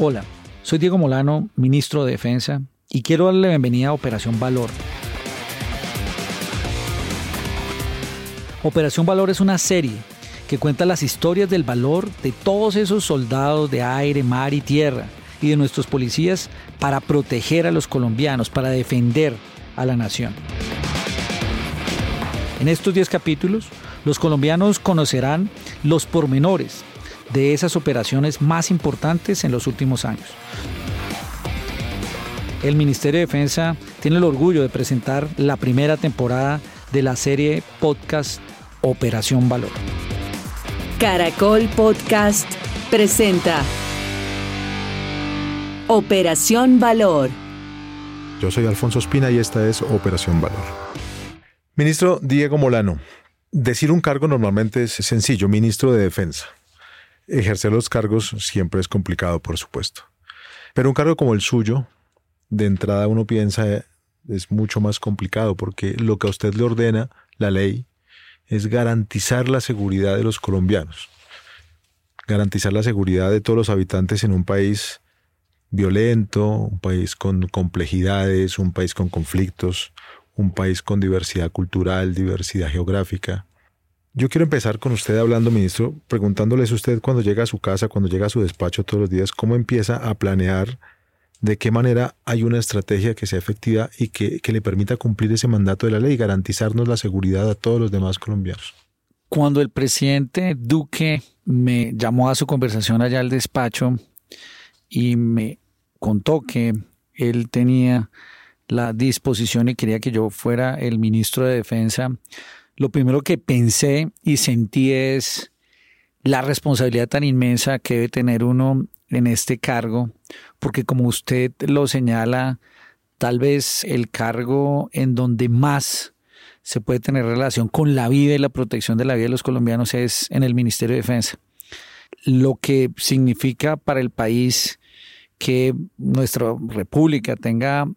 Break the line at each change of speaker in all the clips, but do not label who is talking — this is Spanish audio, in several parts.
Hola, soy Diego Molano, ministro de Defensa, y quiero darle la bienvenida a Operación Valor. Operación Valor es una serie que cuenta las historias del valor de todos esos soldados de aire, mar y tierra y de nuestros policías para proteger a los colombianos, para defender a la nación. En estos 10 capítulos, los colombianos conocerán los pormenores de esas operaciones más importantes en los últimos años. El Ministerio de Defensa tiene el orgullo de presentar la primera temporada de la serie podcast Operación Valor.
Caracol Podcast presenta Operación Valor.
Yo soy Alfonso Espina y esta es Operación Valor. Ministro Diego Molano, decir un cargo normalmente es sencillo, ministro de Defensa. Ejercer los cargos siempre es complicado, por supuesto. Pero un cargo como el suyo, de entrada uno piensa es mucho más complicado porque lo que a usted le ordena la ley es garantizar la seguridad de los colombianos, garantizar la seguridad de todos los habitantes en un país violento, un país con complejidades, un país con conflictos, un país con diversidad cultural, diversidad geográfica. Yo quiero empezar con usted hablando, ministro, preguntándoles usted cuando llega a su casa, cuando llega a su despacho todos los días, cómo empieza a planear de qué manera hay una estrategia que sea efectiva y que, le permita cumplir ese mandato de la ley y garantizarnos la seguridad a todos los demás colombianos.
Cuando el presidente Duque me llamó a su conversación allá al despacho y me contó que él tenía la disposición y quería que yo fuera el ministro de Defensa, lo primero que pensé y sentí es la responsabilidad tan inmensa que debe tener uno en este cargo, porque como usted lo señala, tal vez el cargo en donde más se puede tener relación con la vida y la protección de la vida de los colombianos es en el Ministerio de Defensa. Lo que significa para el país que nuestra república tenga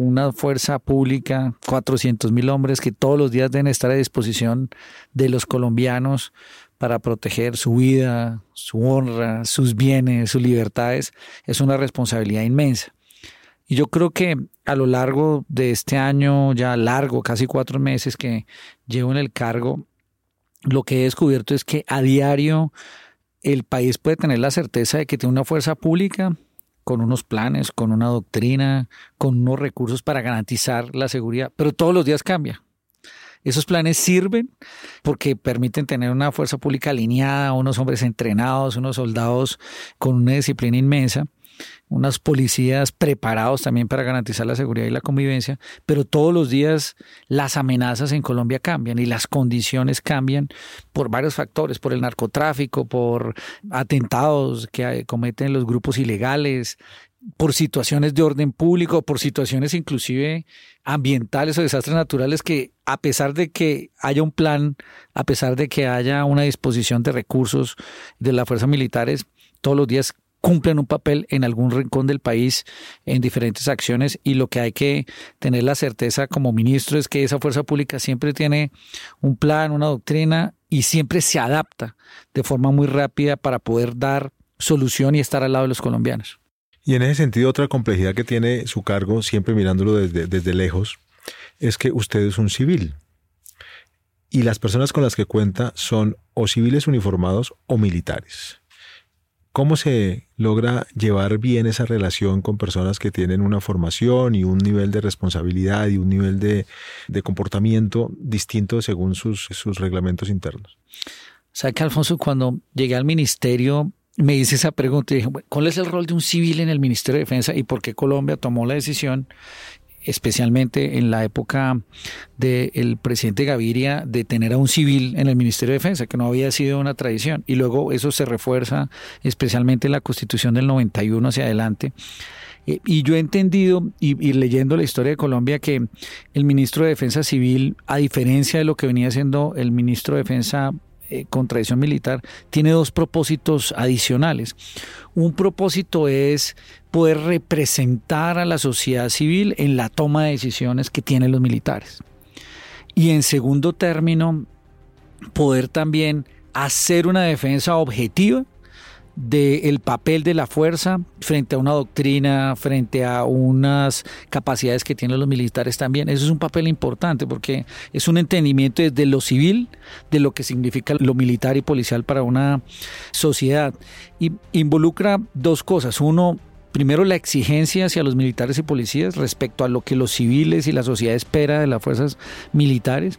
una fuerza pública, 400 mil hombres que todos los días deben estar a disposición de los colombianos para proteger su vida, su honra, sus bienes, sus libertades, es una responsabilidad inmensa. Y yo creo que a lo largo de este año, ya largo, casi cuatro meses que llevo en el cargo, lo que he descubierto es que a diario el país puede tener la certeza de que tiene una fuerza pública con unos planes, con una doctrina, con unos recursos para garantizar la seguridad, pero todos los días cambia. Esos planes sirven porque permiten tener una fuerza pública alineada, unos hombres entrenados, unos soldados con una disciplina inmensa, unas policías preparados también para garantizar la seguridad y la convivencia, pero todos los días las amenazas en Colombia cambian y las condiciones cambian por varios factores, por el narcotráfico, por atentados que cometen los grupos ilegales, por situaciones de orden público, por situaciones inclusive ambientales o desastres naturales que a pesar de que haya un plan, a pesar de que haya una disposición de recursos de las fuerzas militares, todos los días cumplen un papel en algún rincón del país en diferentes acciones y lo que hay que tener la certeza como ministro es que esa fuerza pública siempre tiene un plan, una doctrina y siempre se adapta de forma muy rápida para poder dar solución y estar al lado de los colombianos.
Y en ese sentido, otra complejidad que tiene su cargo, siempre mirándolo desde, desde lejos, es que usted es un civil. Y las personas con las que cuenta son o civiles uniformados o militares. ¿Cómo se logra llevar bien esa relación con personas que tienen una formación y un nivel de responsabilidad y un nivel de, comportamiento distinto según sus, sus reglamentos internos?
¿Sabe que Alfonso, cuando llegué al ministerio, me hice esa pregunta y dije, ¿cuál es el rol de un civil en el Ministerio de Defensa y por qué Colombia tomó la decisión, especialmente en la época del presidente Gaviria, de tener a un civil en el Ministerio de Defensa, que no había sido una tradición? Y luego eso se refuerza especialmente en la Constitución del 91 hacia adelante. Eh, y yo he entendido, y, y, leyendo la historia de Colombia, que el ministro de Defensa Civil, a diferencia de lo que venía siendo el ministro de Defensa eh, con tradición militar tiene dos propósitos adicionales. Un propósito es poder representar a la sociedad civil en la toma de decisiones que tienen los militares. Y en segundo término, poder también hacer una defensa objetiva del papel de la fuerza frente a una doctrina, frente a unas capacidades que tienen los militares también. Eso es un papel importante porque es un entendimiento desde lo civil de lo que significa lo militar y policial para una sociedad. Y involucra dos cosas. Uno, primero la exigencia hacia los militares y policías respecto a lo que los civiles y la sociedad espera de las fuerzas militares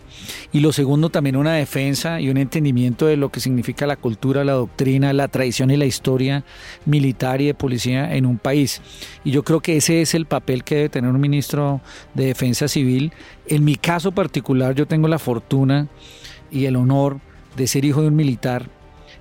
y lo segundo también una defensa y un entendimiento de lo que significa la cultura, la doctrina, la tradición y la historia militar y de policía en un país. Y yo creo que ese es el papel que debe tener un ministro de defensa civil. En mi caso particular yo tengo la fortuna y el honor de ser hijo de un militar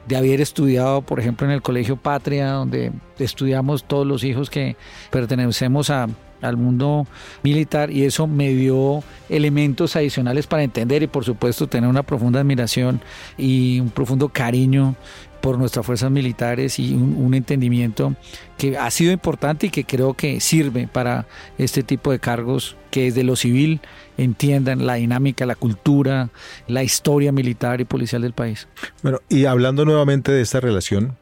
de haber estudiado, por ejemplo, en el Colegio Patria, donde estudiamos todos los hijos que pertenecemos a, al mundo militar y eso me dio elementos adicionales para entender y por supuesto tener una profunda admiración y un profundo cariño por nuestras fuerzas militares y un, entendimiento que ha sido importante y que creo que sirve para este tipo de cargos que desde lo civil entiendan la dinámica, la cultura, la historia militar y policial del país.
Bueno, y hablando nuevamente de esta relación,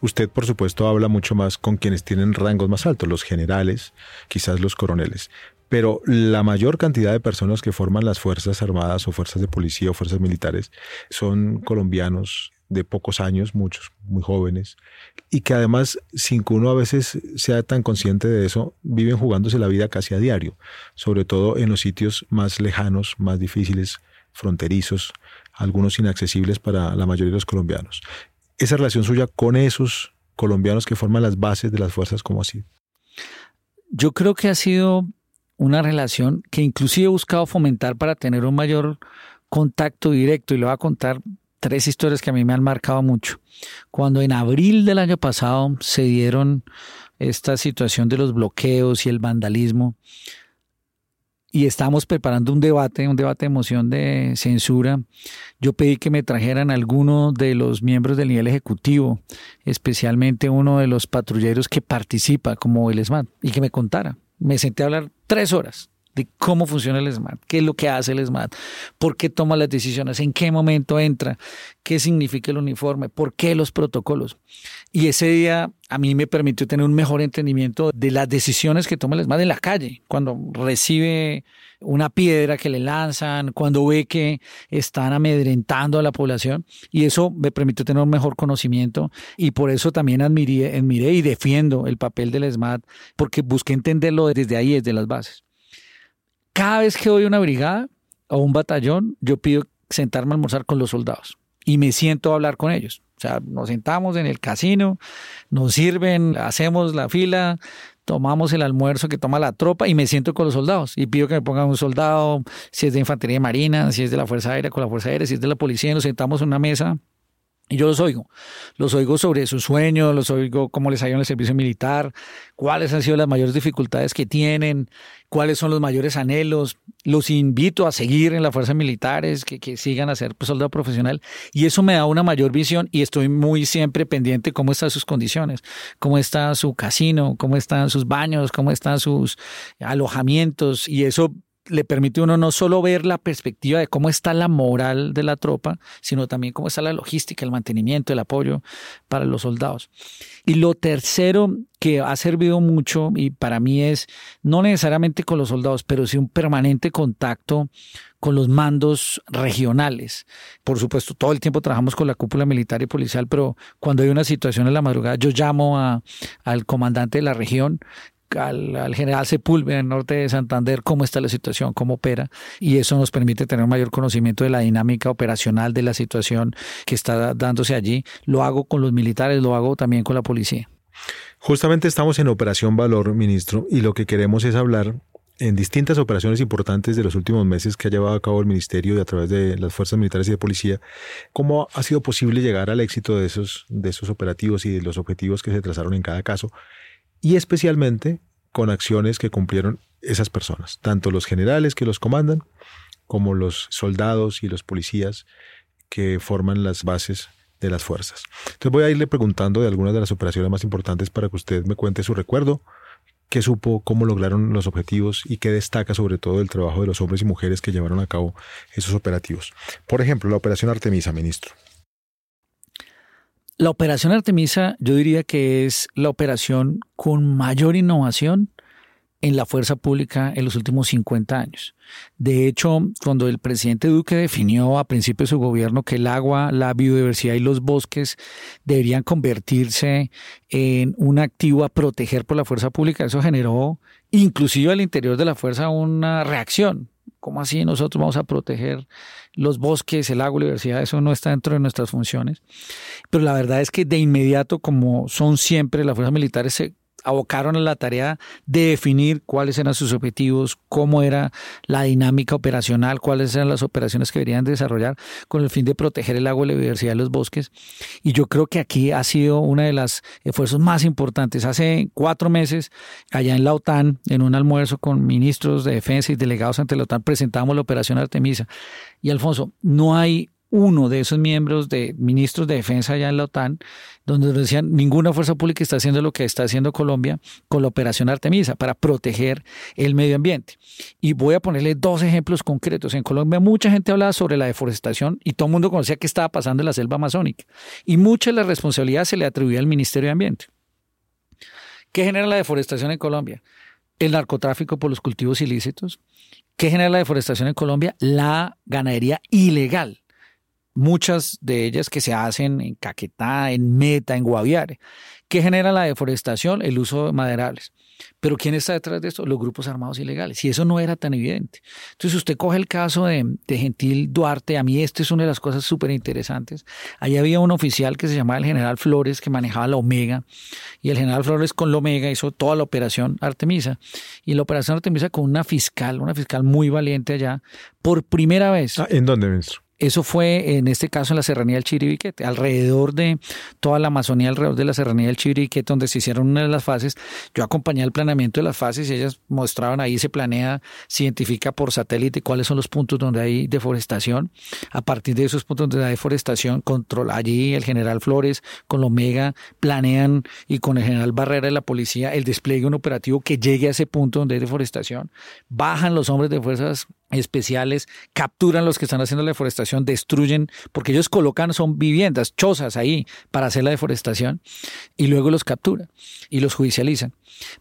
Usted, por supuesto, habla mucho más con quienes tienen rangos más altos, los generales, quizás los coroneles. Pero la mayor cantidad de personas que forman las Fuerzas Armadas o Fuerzas de Policía o Fuerzas Militares son colombianos de pocos años, muchos muy jóvenes, y que además, sin que uno a veces sea tan consciente de eso, viven jugándose la vida casi a diario, sobre todo en los sitios más lejanos, más difíciles, fronterizos, algunos inaccesibles para la mayoría de los colombianos esa relación suya con esos colombianos que forman las bases de las fuerzas, como así?
Yo creo que ha sido una relación que inclusive he buscado fomentar para tener un mayor contacto directo y le voy a contar tres historias que a mí me han marcado mucho. Cuando en abril del año pasado se dieron esta situación de los bloqueos y el vandalismo, y estábamos preparando un debate, un debate de moción de censura. Yo pedí que me trajeran algunos de los miembros del nivel ejecutivo, especialmente uno de los patrulleros que participa como el SMAT, y que me contara. Me senté a hablar tres horas de cómo funciona el SMAT, qué es lo que hace el SMAT, por qué toma las decisiones, en qué momento entra, qué significa el uniforme, por qué los protocolos. Y ese día a mí me permitió tener un mejor entendimiento de las decisiones que toma el SMAT en la calle, cuando recibe una piedra que le lanzan, cuando ve que están amedrentando a la población. Y eso me permitió tener un mejor conocimiento y por eso también admiré, admiré y defiendo el papel del SMAT, porque busqué entenderlo desde ahí, desde las bases. Cada vez que voy a una brigada o un batallón, yo pido sentarme a almorzar con los soldados y me siento a hablar con ellos. O sea, nos sentamos en el casino, nos sirven, hacemos la fila, tomamos el almuerzo que toma la tropa y me siento con los soldados y pido que me pongan un soldado, si es de infantería marina, si es de la Fuerza Aérea, con la Fuerza Aérea, si es de la policía, nos sentamos en una mesa y yo los oigo, los oigo sobre sus sueños, los oigo cómo les ha ido en el servicio militar, cuáles han sido las mayores dificultades que tienen, cuáles son los mayores anhelos. Los invito a seguir en las fuerzas militares, que, que sigan a ser pues, soldado profesional. Y eso me da una mayor visión y estoy muy siempre pendiente cómo están sus condiciones, cómo está su casino, cómo están sus baños, cómo están sus alojamientos. Y eso le permite uno no solo ver la perspectiva de cómo está la moral de la tropa, sino también cómo está la logística, el mantenimiento, el apoyo para los soldados. Y lo tercero que ha servido mucho y para mí es no necesariamente con los soldados, pero sí un permanente contacto con los mandos regionales. Por supuesto, todo el tiempo trabajamos con la cúpula militar y policial, pero cuando hay una situación en la madrugada, yo llamo a, al comandante de la región al, general Sepúlveda en el norte de Santander cómo está la situación, cómo opera, y eso nos permite tener mayor conocimiento de la dinámica operacional de la situación que está dándose allí. Lo hago con los militares, lo hago también con la policía.
Justamente estamos en Operación Valor, ministro, y lo que queremos es hablar en distintas operaciones importantes de los últimos meses que ha llevado a cabo el Ministerio y a través de las fuerzas militares y de policía, cómo ha sido posible llegar al éxito de esos, de esos operativos y de los objetivos que se trazaron en cada caso y especialmente con acciones que cumplieron esas personas, tanto los generales que los comandan como los soldados y los policías que forman las bases de las fuerzas. Entonces voy a irle preguntando de algunas de las operaciones más importantes para que usted me cuente su recuerdo, qué supo, cómo lograron los objetivos y qué destaca sobre todo el trabajo de los hombres y mujeres que llevaron a cabo esos operativos. Por ejemplo, la operación Artemisa, ministro.
La operación Artemisa yo diría que es la operación con mayor innovación en la fuerza pública en los últimos 50 años. De hecho, cuando el presidente Duque definió a principio de su gobierno que el agua, la biodiversidad y los bosques deberían convertirse en un activo a proteger por la fuerza pública, eso generó inclusive al interior de la fuerza una reacción. ¿Cómo así nosotros vamos a proteger los bosques, el agua, la biodiversidad? Eso no está dentro de nuestras funciones. Pero la verdad es que de inmediato, como son siempre, las fuerzas militares se abocaron a la tarea de definir cuáles eran sus objetivos, cómo era la dinámica operacional, cuáles eran las operaciones que deberían desarrollar con el fin de proteger el agua y la biodiversidad de los bosques. Y yo creo que aquí ha sido uno de los esfuerzos más importantes. Hace cuatro meses, allá en la OTAN, en un almuerzo con ministros de defensa y delegados ante la OTAN, presentamos la operación Artemisa. Y Alfonso, no hay uno de esos miembros de ministros de defensa allá en la OTAN, donde decían ninguna fuerza pública está haciendo lo que está haciendo Colombia con la operación Artemisa para proteger el medio ambiente. Y voy a ponerle dos ejemplos concretos. En Colombia mucha gente hablaba sobre la deforestación y todo el mundo conocía qué estaba pasando en la selva amazónica. Y mucha de la responsabilidad se le atribuía al Ministerio de Ambiente. ¿Qué genera la deforestación en Colombia? El narcotráfico por los cultivos ilícitos. ¿Qué genera la deforestación en Colombia? La ganadería ilegal muchas de ellas que se hacen en Caquetá, en Meta, en Guaviare. ¿Qué genera la deforestación? El uso de maderables. Pero ¿quién está detrás de esto? Los grupos armados ilegales. Y eso no era tan evidente. Entonces usted coge el caso de, Gentil Duarte. A mí esto es una de las cosas súper interesantes. Allí había un oficial que se llamaba el general Flores que manejaba la Omega. Y el general Flores con la Omega hizo toda la operación Artemisa. Y la operación Artemisa con una fiscal, una fiscal muy valiente allá, por primera vez.
Ah, ¿En dónde, ministro?
Eso fue en este caso en la serranía del Chiribiquete, alrededor de toda la Amazonía, alrededor de la serranía del Chiribiquete, donde se hicieron una de las fases. Yo acompañé el planeamiento de las fases y ellas mostraban ahí, se planea, se identifica por satélite cuáles son los puntos donde hay deforestación. A partir de esos puntos donde hay deforestación, controla allí el general Flores con la Omega, planean y con el general Barrera de la policía el despliegue de un operativo que llegue a ese punto donde hay deforestación. Bajan los hombres de fuerzas especiales, capturan los que están haciendo la deforestación, destruyen, porque ellos colocan, son viviendas, chozas ahí para hacer la deforestación, y luego los capturan y los judicializan.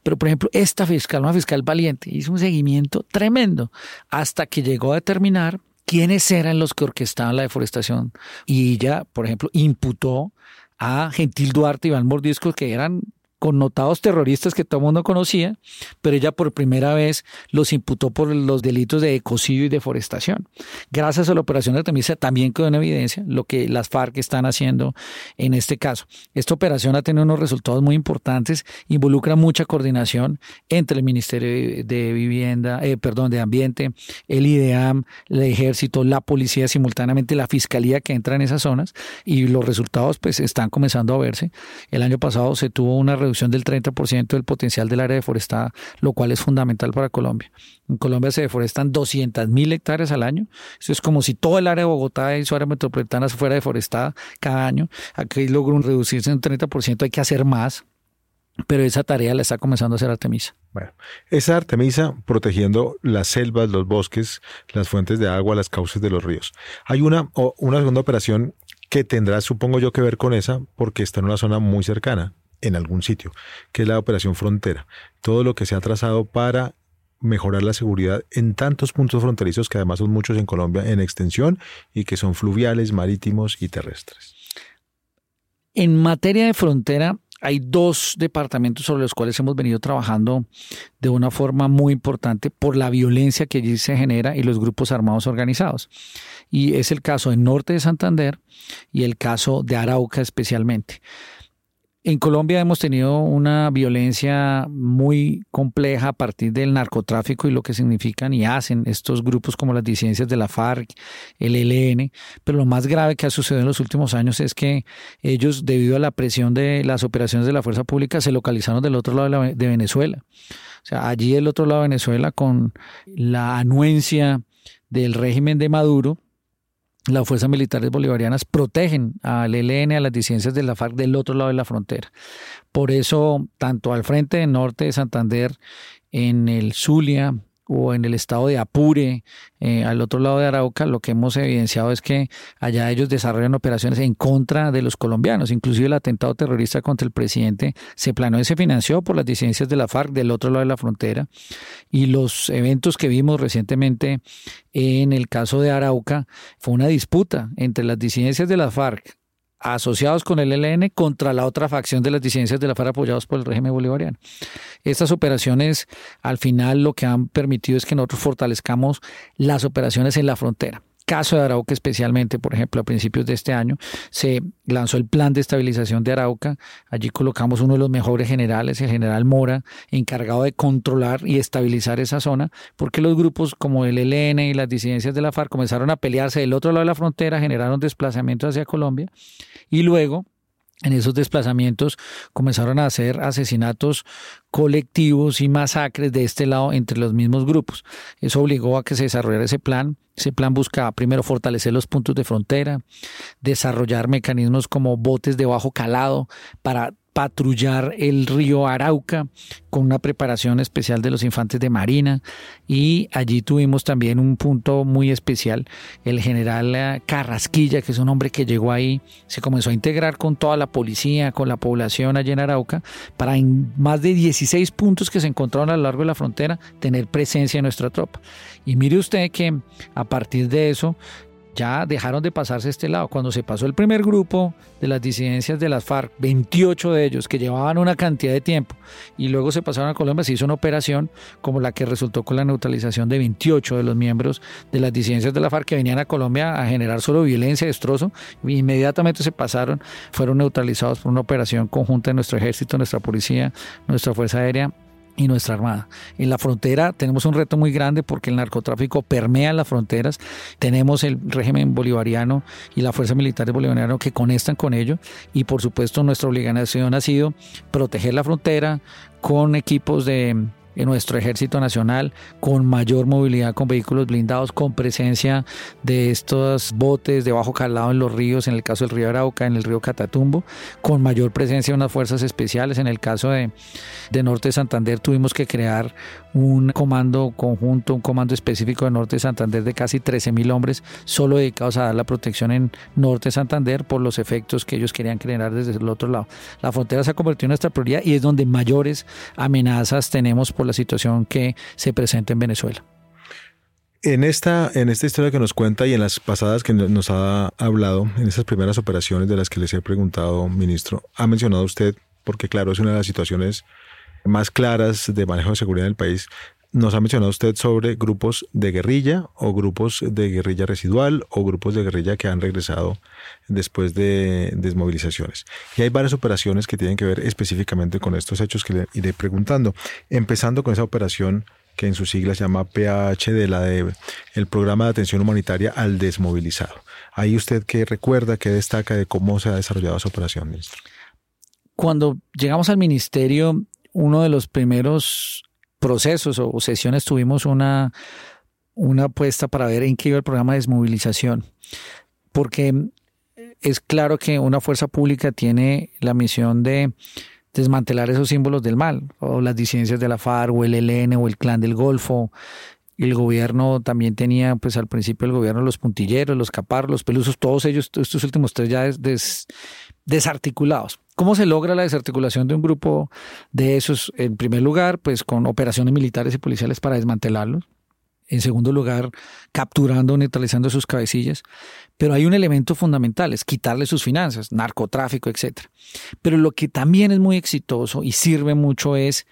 Pero, por ejemplo, esta fiscal, una fiscal valiente, hizo un seguimiento tremendo hasta que llegó a determinar quiénes eran los que orquestaban la deforestación. Y ella, por ejemplo, imputó a Gentil Duarte y Iván Mordisco, que eran connotados terroristas que todo el mundo conocía, pero ella por primera vez los imputó por los delitos de ecocidio y deforestación. Gracias a la operación de Artemisa también quedó en evidencia lo que las FARC están haciendo en este caso. Esta operación ha tenido unos resultados muy importantes, involucra mucha coordinación entre el Ministerio de Vivienda, eh, perdón, de Ambiente, el IDEAM, el Ejército, la policía, simultáneamente la Fiscalía que entra en esas zonas y los resultados pues están comenzando a verse. El año pasado se tuvo una reducción del 30% del potencial del área deforestada, lo cual es fundamental para Colombia. En Colombia se deforestan 200 mil hectáreas al año. Eso es como si todo el área de Bogotá y su área metropolitana fuera deforestada cada año. Aquí logró reducirse un 30%, hay que hacer más. Pero esa tarea la está comenzando a hacer Artemisa.
Bueno, esa Artemisa protegiendo las selvas, los bosques, las fuentes de agua, las cauces de los ríos. Hay una, una segunda operación que tendrá, supongo yo, que ver con esa, porque está en una zona muy cercana, en algún sitio, que es la operación frontera. Todo lo que se ha trazado para mejorar la seguridad en tantos puntos fronterizos, que además son muchos en Colombia en extensión y que son fluviales, marítimos y terrestres.
En materia de frontera, hay dos departamentos sobre los cuales hemos venido trabajando de una forma muy importante por la violencia que allí se genera y los grupos armados organizados. Y es el caso del norte de Santander y el caso de Arauca especialmente. En Colombia hemos tenido una violencia muy compleja a partir del narcotráfico y lo que significan y hacen estos grupos como las disidencias de la FARC, el ELN, pero lo más grave que ha sucedido en los últimos años es que ellos, debido a la presión de las operaciones de la fuerza pública, se localizaron del otro lado de, de Venezuela. O sea, allí del otro lado de Venezuela, con la anuencia del régimen de Maduro, las fuerzas militares bolivarianas protegen al ELN, a las disidencias de la FARC del otro lado de la frontera. Por eso, tanto al frente del norte de Santander, en el Zulia, o en el estado de Apure, eh, al otro lado de Arauca, lo que hemos evidenciado es que allá ellos desarrollan operaciones en contra de los colombianos. Inclusive el atentado terrorista contra el presidente se planeó y se financió por las disidencias de la FARC del otro lado de la frontera. Y los eventos que vimos recientemente en el caso de Arauca fue una disputa entre las disidencias de la FARC asociados con el ELN contra la otra facción de las disidencias de la FARC apoyados por el régimen bolivariano. Estas operaciones al final lo que han permitido es que nosotros fortalezcamos las operaciones en la frontera caso de Arauca especialmente, por ejemplo, a principios de este año, se lanzó el plan de estabilización de Arauca. Allí colocamos uno de los mejores generales, el general Mora, encargado de controlar y estabilizar esa zona, porque los grupos como el ELN y las disidencias de la FARC comenzaron a pelearse del otro lado de la frontera, generaron desplazamientos hacia Colombia y luego en esos desplazamientos comenzaron a hacer asesinatos colectivos y masacres de este lado entre los mismos grupos. Eso obligó a que se desarrollara ese plan. Ese plan buscaba primero fortalecer los puntos de frontera, desarrollar mecanismos como botes de bajo calado para patrullar el río Arauca con una preparación especial de los infantes de Marina y allí tuvimos también un punto muy especial, el general eh, Carrasquilla, que es un hombre que llegó ahí, se comenzó a integrar con toda la policía, con la población allí en Arauca, para en más de 16 puntos que se encontraron a lo largo de la frontera tener presencia en nuestra tropa. Y mire usted que a partir de eso ya dejaron de pasarse este lado. Cuando se pasó el primer grupo de las disidencias de las FARC, 28 de ellos que llevaban una cantidad de tiempo y luego se pasaron a Colombia, se hizo una operación como la que resultó con la neutralización de 28 de los miembros de las disidencias de la FARC que venían a Colombia a generar solo violencia, destrozo, e inmediatamente se pasaron, fueron neutralizados por una operación conjunta de nuestro ejército, nuestra policía, nuestra fuerza aérea y nuestra Armada. En la frontera tenemos un reto muy grande porque el narcotráfico permea las fronteras. Tenemos el régimen bolivariano y la fuerza militar bolivariana que conectan con ello. Y por supuesto nuestra obligación ha sido proteger la frontera con equipos de en nuestro ejército nacional con mayor movilidad con vehículos blindados, con presencia de estos botes de bajo calado en los ríos, en el caso del río Arauca, en el río Catatumbo, con mayor presencia de unas fuerzas especiales. En el caso de, de Norte de Santander tuvimos que crear un comando conjunto, un comando específico de Norte de Santander de casi 13 mil hombres, solo dedicados a dar la protección en Norte de Santander por los efectos que ellos querían crear desde el otro lado. La frontera se ha convertido en nuestra prioridad y es donde mayores amenazas tenemos por la situación que se presenta en Venezuela.
En esta, en esta historia que nos cuenta y en las pasadas que nos ha hablado, en esas primeras operaciones de las que les he preguntado, ministro, ha mencionado usted, porque claro, es una de las situaciones más claras de manejo de seguridad en el país, nos ha mencionado usted sobre grupos de guerrilla o grupos de guerrilla residual o grupos de guerrilla que han regresado después de desmovilizaciones. Y hay varias operaciones que tienen que ver específicamente con estos hechos que le iré preguntando, empezando con esa operación que en sus siglas se llama PHD, la de el programa de atención humanitaria al desmovilizado. Ahí usted qué recuerda, qué destaca de cómo se ha desarrollado esa operación, ministro.
Cuando llegamos al ministerio, uno de los primeros procesos o sesiones tuvimos una, una apuesta para ver en qué iba el programa de desmovilización. Porque es claro que una fuerza pública tiene la misión de desmantelar esos símbolos del mal, o las disidencias de la FARC, o el ELN, o el Clan del Golfo. El gobierno también tenía, pues al principio el gobierno, los puntilleros, los caparros, los pelusos, todos ellos, estos últimos tres ya desarticulados. ¿Cómo se logra la desarticulación de un grupo de esos? En primer lugar, pues con operaciones militares y policiales para desmantelarlos. En segundo lugar, capturando neutralizando sus cabecillas. Pero hay un elemento fundamental, es quitarle sus finanzas, narcotráfico, etc. Pero lo que también es muy exitoso y sirve mucho es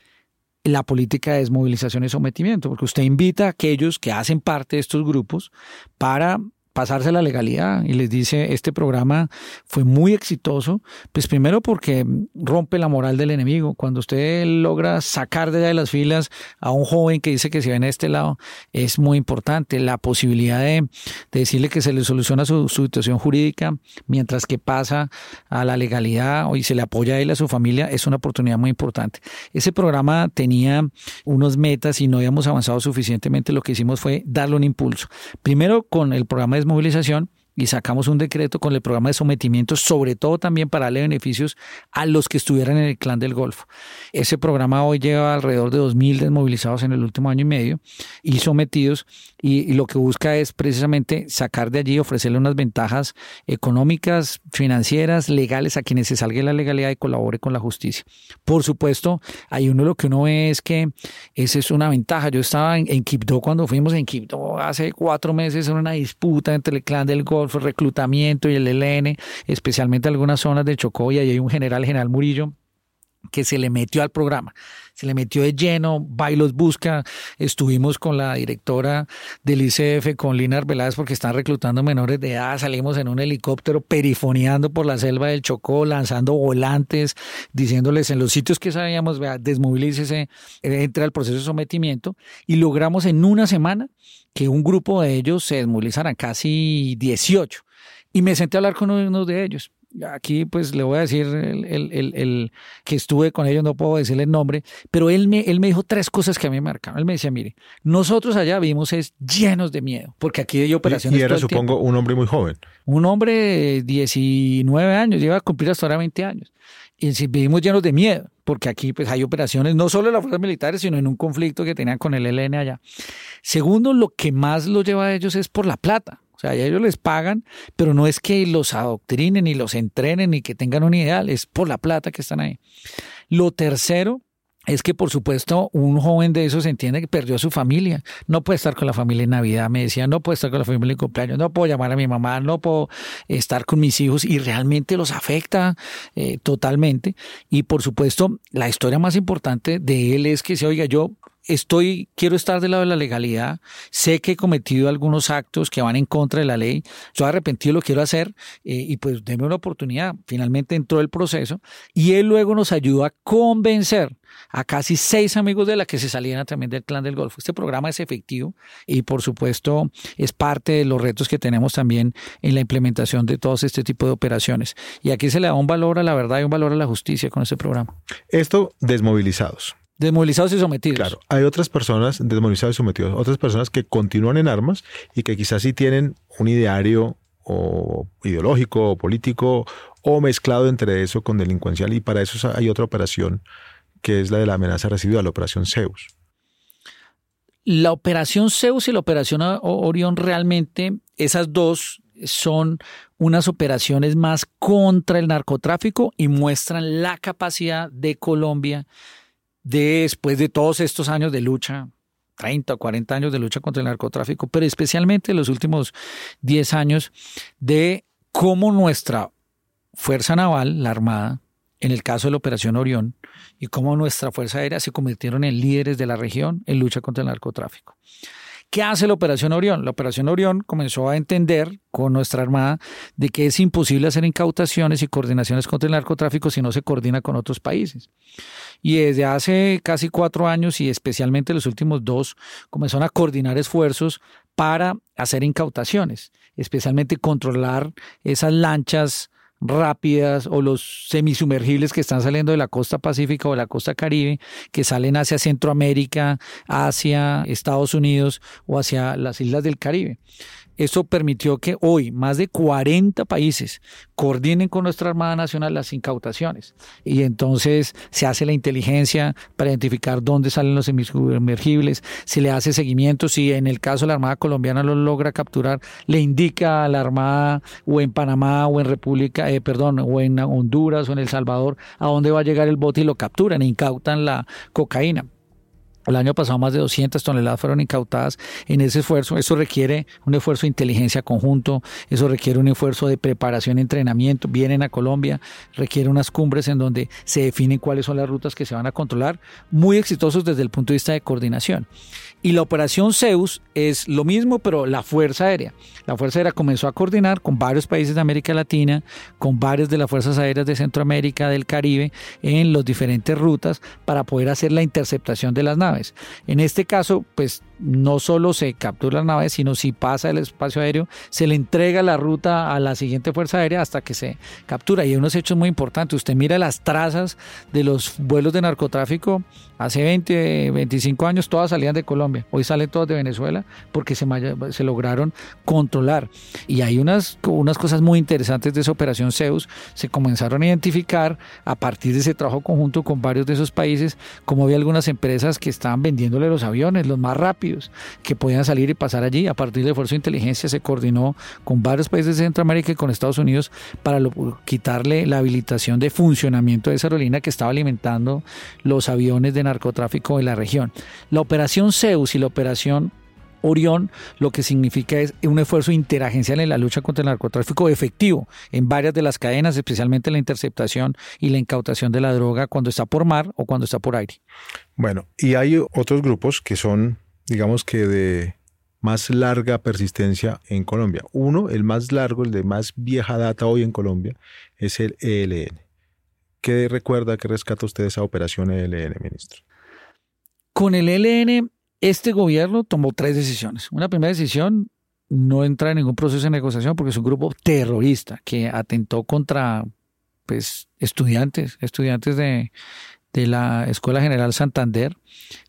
la política de desmovilización y sometimiento, porque usted invita a aquellos que hacen parte de estos grupos para pasarse la legalidad y les dice, este programa fue muy exitoso, pues primero porque rompe la moral del enemigo. Cuando usted logra sacar de las filas a un joven que dice que se va en este lado, es muy importante. La posibilidad de, decirle que se le soluciona su, situación jurídica mientras que pasa a la legalidad y se le apoya a él, a su familia, es una oportunidad muy importante. Ese programa tenía unos metas y no habíamos avanzado suficientemente. Lo que hicimos fue darle un impulso. Primero con el programa de movilización y sacamos un decreto con el programa de sometimiento, sobre todo también para darle beneficios a los que estuvieran en el clan del Golfo. Ese programa hoy lleva alrededor de 2.000 desmovilizados en el último año y medio y sometidos y, lo que busca es precisamente sacar de allí, ofrecerle unas ventajas económicas, financieras, legales a quienes se salga la legalidad y colabore con la justicia. Por supuesto, hay uno lo que uno ve es que esa es una ventaja. Yo estaba en, en Quibdó cuando fuimos en Quibdó hace cuatro meses en una disputa entre el clan del Golfo, reclutamiento y el ELN, especialmente algunas zonas de Chocó y ahí hay un general, general Murillo, que se le metió al programa, se le metió de lleno, Bailos Busca, estuvimos con la directora del ICF, con Lina Arbeláez, porque están reclutando menores de edad, salimos en un helicóptero perifoneando por la selva del Chocó, lanzando volantes, diciéndoles en los sitios que sabíamos, vea, desmovilícese, entra al proceso de sometimiento, y logramos en una semana que un grupo de ellos se desmovilizaran, casi 18, y me senté a hablar con uno de ellos aquí pues le voy a decir el, que estuve con ellos, no puedo decirle el nombre, pero él me, él me dijo tres cosas que a mí me marcaron. Él me decía, mire, nosotros allá vimos es llenos de miedo, porque aquí hay operaciones.
Y, era, supongo, un hombre muy joven.
Un hombre de 19 años, lleva a cumplir hasta ahora 20 años. Y vivimos llenos de miedo, porque aquí pues hay operaciones no solo de las fuerzas militares, sino en un conflicto que tenían con el ELN allá. Segundo, lo que más los lleva a ellos es por la plata. Sea, ellos les pagan, pero no es que los adoctrinen y los entrenen ni que tengan un ideal, es por la plata que están ahí. Lo tercero es que, por supuesto, un joven de esos entiende que perdió a su familia. No puede estar con la familia en Navidad, me decía, no puedo estar con la familia en cumpleaños, no puedo llamar a mi mamá, no puedo estar con mis hijos y realmente los afecta eh, totalmente. Y, por supuesto, la historia más importante de él es que se oiga, yo estoy, quiero estar del lado de la legalidad, sé que he cometido algunos actos que van en contra de la ley, estoy arrepentido, lo quiero hacer eh, y pues déme una oportunidad. Finalmente entró el proceso y él luego nos ayudó a convencer a casi seis amigos de la que se salieran también del clan del Golfo. Este programa es efectivo y por supuesto es parte de los retos que tenemos también en la implementación de todos este tipo de operaciones. Y aquí se le da un valor a la verdad y un valor a la justicia con este programa.
Esto desmovilizados.
Desmovilizados y sometidos.
Claro, hay otras personas desmovilizados y sometidos, otras personas que continúan en armas y que quizás sí tienen un ideario o ideológico o político o mezclado entre eso con delincuencial y para eso hay otra operación que es la de la amenaza residual, la operación Zeus.
La operación Zeus y la operación Orión realmente, esas dos son unas operaciones más contra el narcotráfico y muestran la capacidad de Colombia después de todos estos años de lucha, 30 o 40 años de lucha contra el narcotráfico, pero especialmente los últimos 10 años de cómo nuestra Fuerza Naval, la Armada, en el caso de la Operación Orión, y cómo nuestra Fuerza Aérea se convirtieron en líderes de la región en lucha contra el narcotráfico. ¿Qué hace la Operación Orión? La Operación Orión comenzó a entender con nuestra Armada de que es imposible hacer incautaciones y coordinaciones contra el narcotráfico si no se coordina con otros países. Y desde hace casi cuatro años y especialmente los últimos dos, comenzaron a coordinar esfuerzos para hacer incautaciones, especialmente controlar esas lanchas rápidas o los semisumergibles que están saliendo de la costa pacífica o de la costa caribe, que salen hacia Centroamérica, hacia Estados Unidos o hacia las islas del Caribe. Esto permitió que hoy más de 40 países coordinen con nuestra Armada Nacional las incautaciones. Y entonces se hace la inteligencia para identificar dónde salen los semisumergibles, se le hace seguimiento, si en el caso de la Armada colombiana lo logra capturar, le indica a la Armada o en Panamá o en República, eh, perdón, o en Honduras o en El Salvador a dónde va a llegar el bote y lo capturan e incautan la cocaína. El año pasado más de 200 toneladas fueron incautadas en ese esfuerzo. Eso requiere un esfuerzo de inteligencia conjunto, eso requiere un esfuerzo de preparación y entrenamiento. Vienen a Colombia, requiere unas cumbres en donde se definen cuáles son las rutas que se van a controlar, muy exitosos desde el punto de vista de coordinación. Y la operación Zeus es lo mismo, pero la Fuerza Aérea. La Fuerza Aérea comenzó a coordinar con varios países de América Latina, con varias de las Fuerzas Aéreas de Centroamérica, del Caribe, en las diferentes rutas para poder hacer la interceptación de las naves. En este caso, pues no solo se captura la nave, sino si pasa el espacio aéreo, se le entrega la ruta a la siguiente fuerza aérea hasta que se captura. Y hay unos hechos muy importantes. Usted mira las trazas de los vuelos de narcotráfico hace 20, 25 años, todas salían de Colombia. Hoy salen todas de Venezuela porque se, se lograron controlar. Y hay unas, unas cosas muy interesantes de esa operación Zeus. Se comenzaron a identificar a partir de ese trabajo conjunto con varios de esos países, como había algunas empresas que estaban vendiéndole los aviones, los más rápidos que podían salir y pasar allí. A partir del esfuerzo de inteligencia se coordinó con varios países de Centroamérica y con Estados Unidos para quitarle la habilitación de funcionamiento de esa aerolínea que estaba alimentando los aviones de narcotráfico de la región. La operación Zeus y la operación Orión lo que significa es un esfuerzo interagencial en la lucha contra el narcotráfico efectivo en varias de las cadenas, especialmente la interceptación y la incautación de la droga cuando está por mar o cuando está por aire.
Bueno, y hay otros grupos que son digamos que de más larga persistencia en Colombia. Uno, el más largo, el de más vieja data hoy en Colombia, es el ELN. ¿Qué recuerda, qué rescata usted esa operación ELN, ministro?
Con el ELN, este gobierno tomó tres decisiones. Una primera decisión, no entrar en ningún proceso de negociación porque es un grupo terrorista que atentó contra pues, estudiantes, estudiantes de, de la Escuela General Santander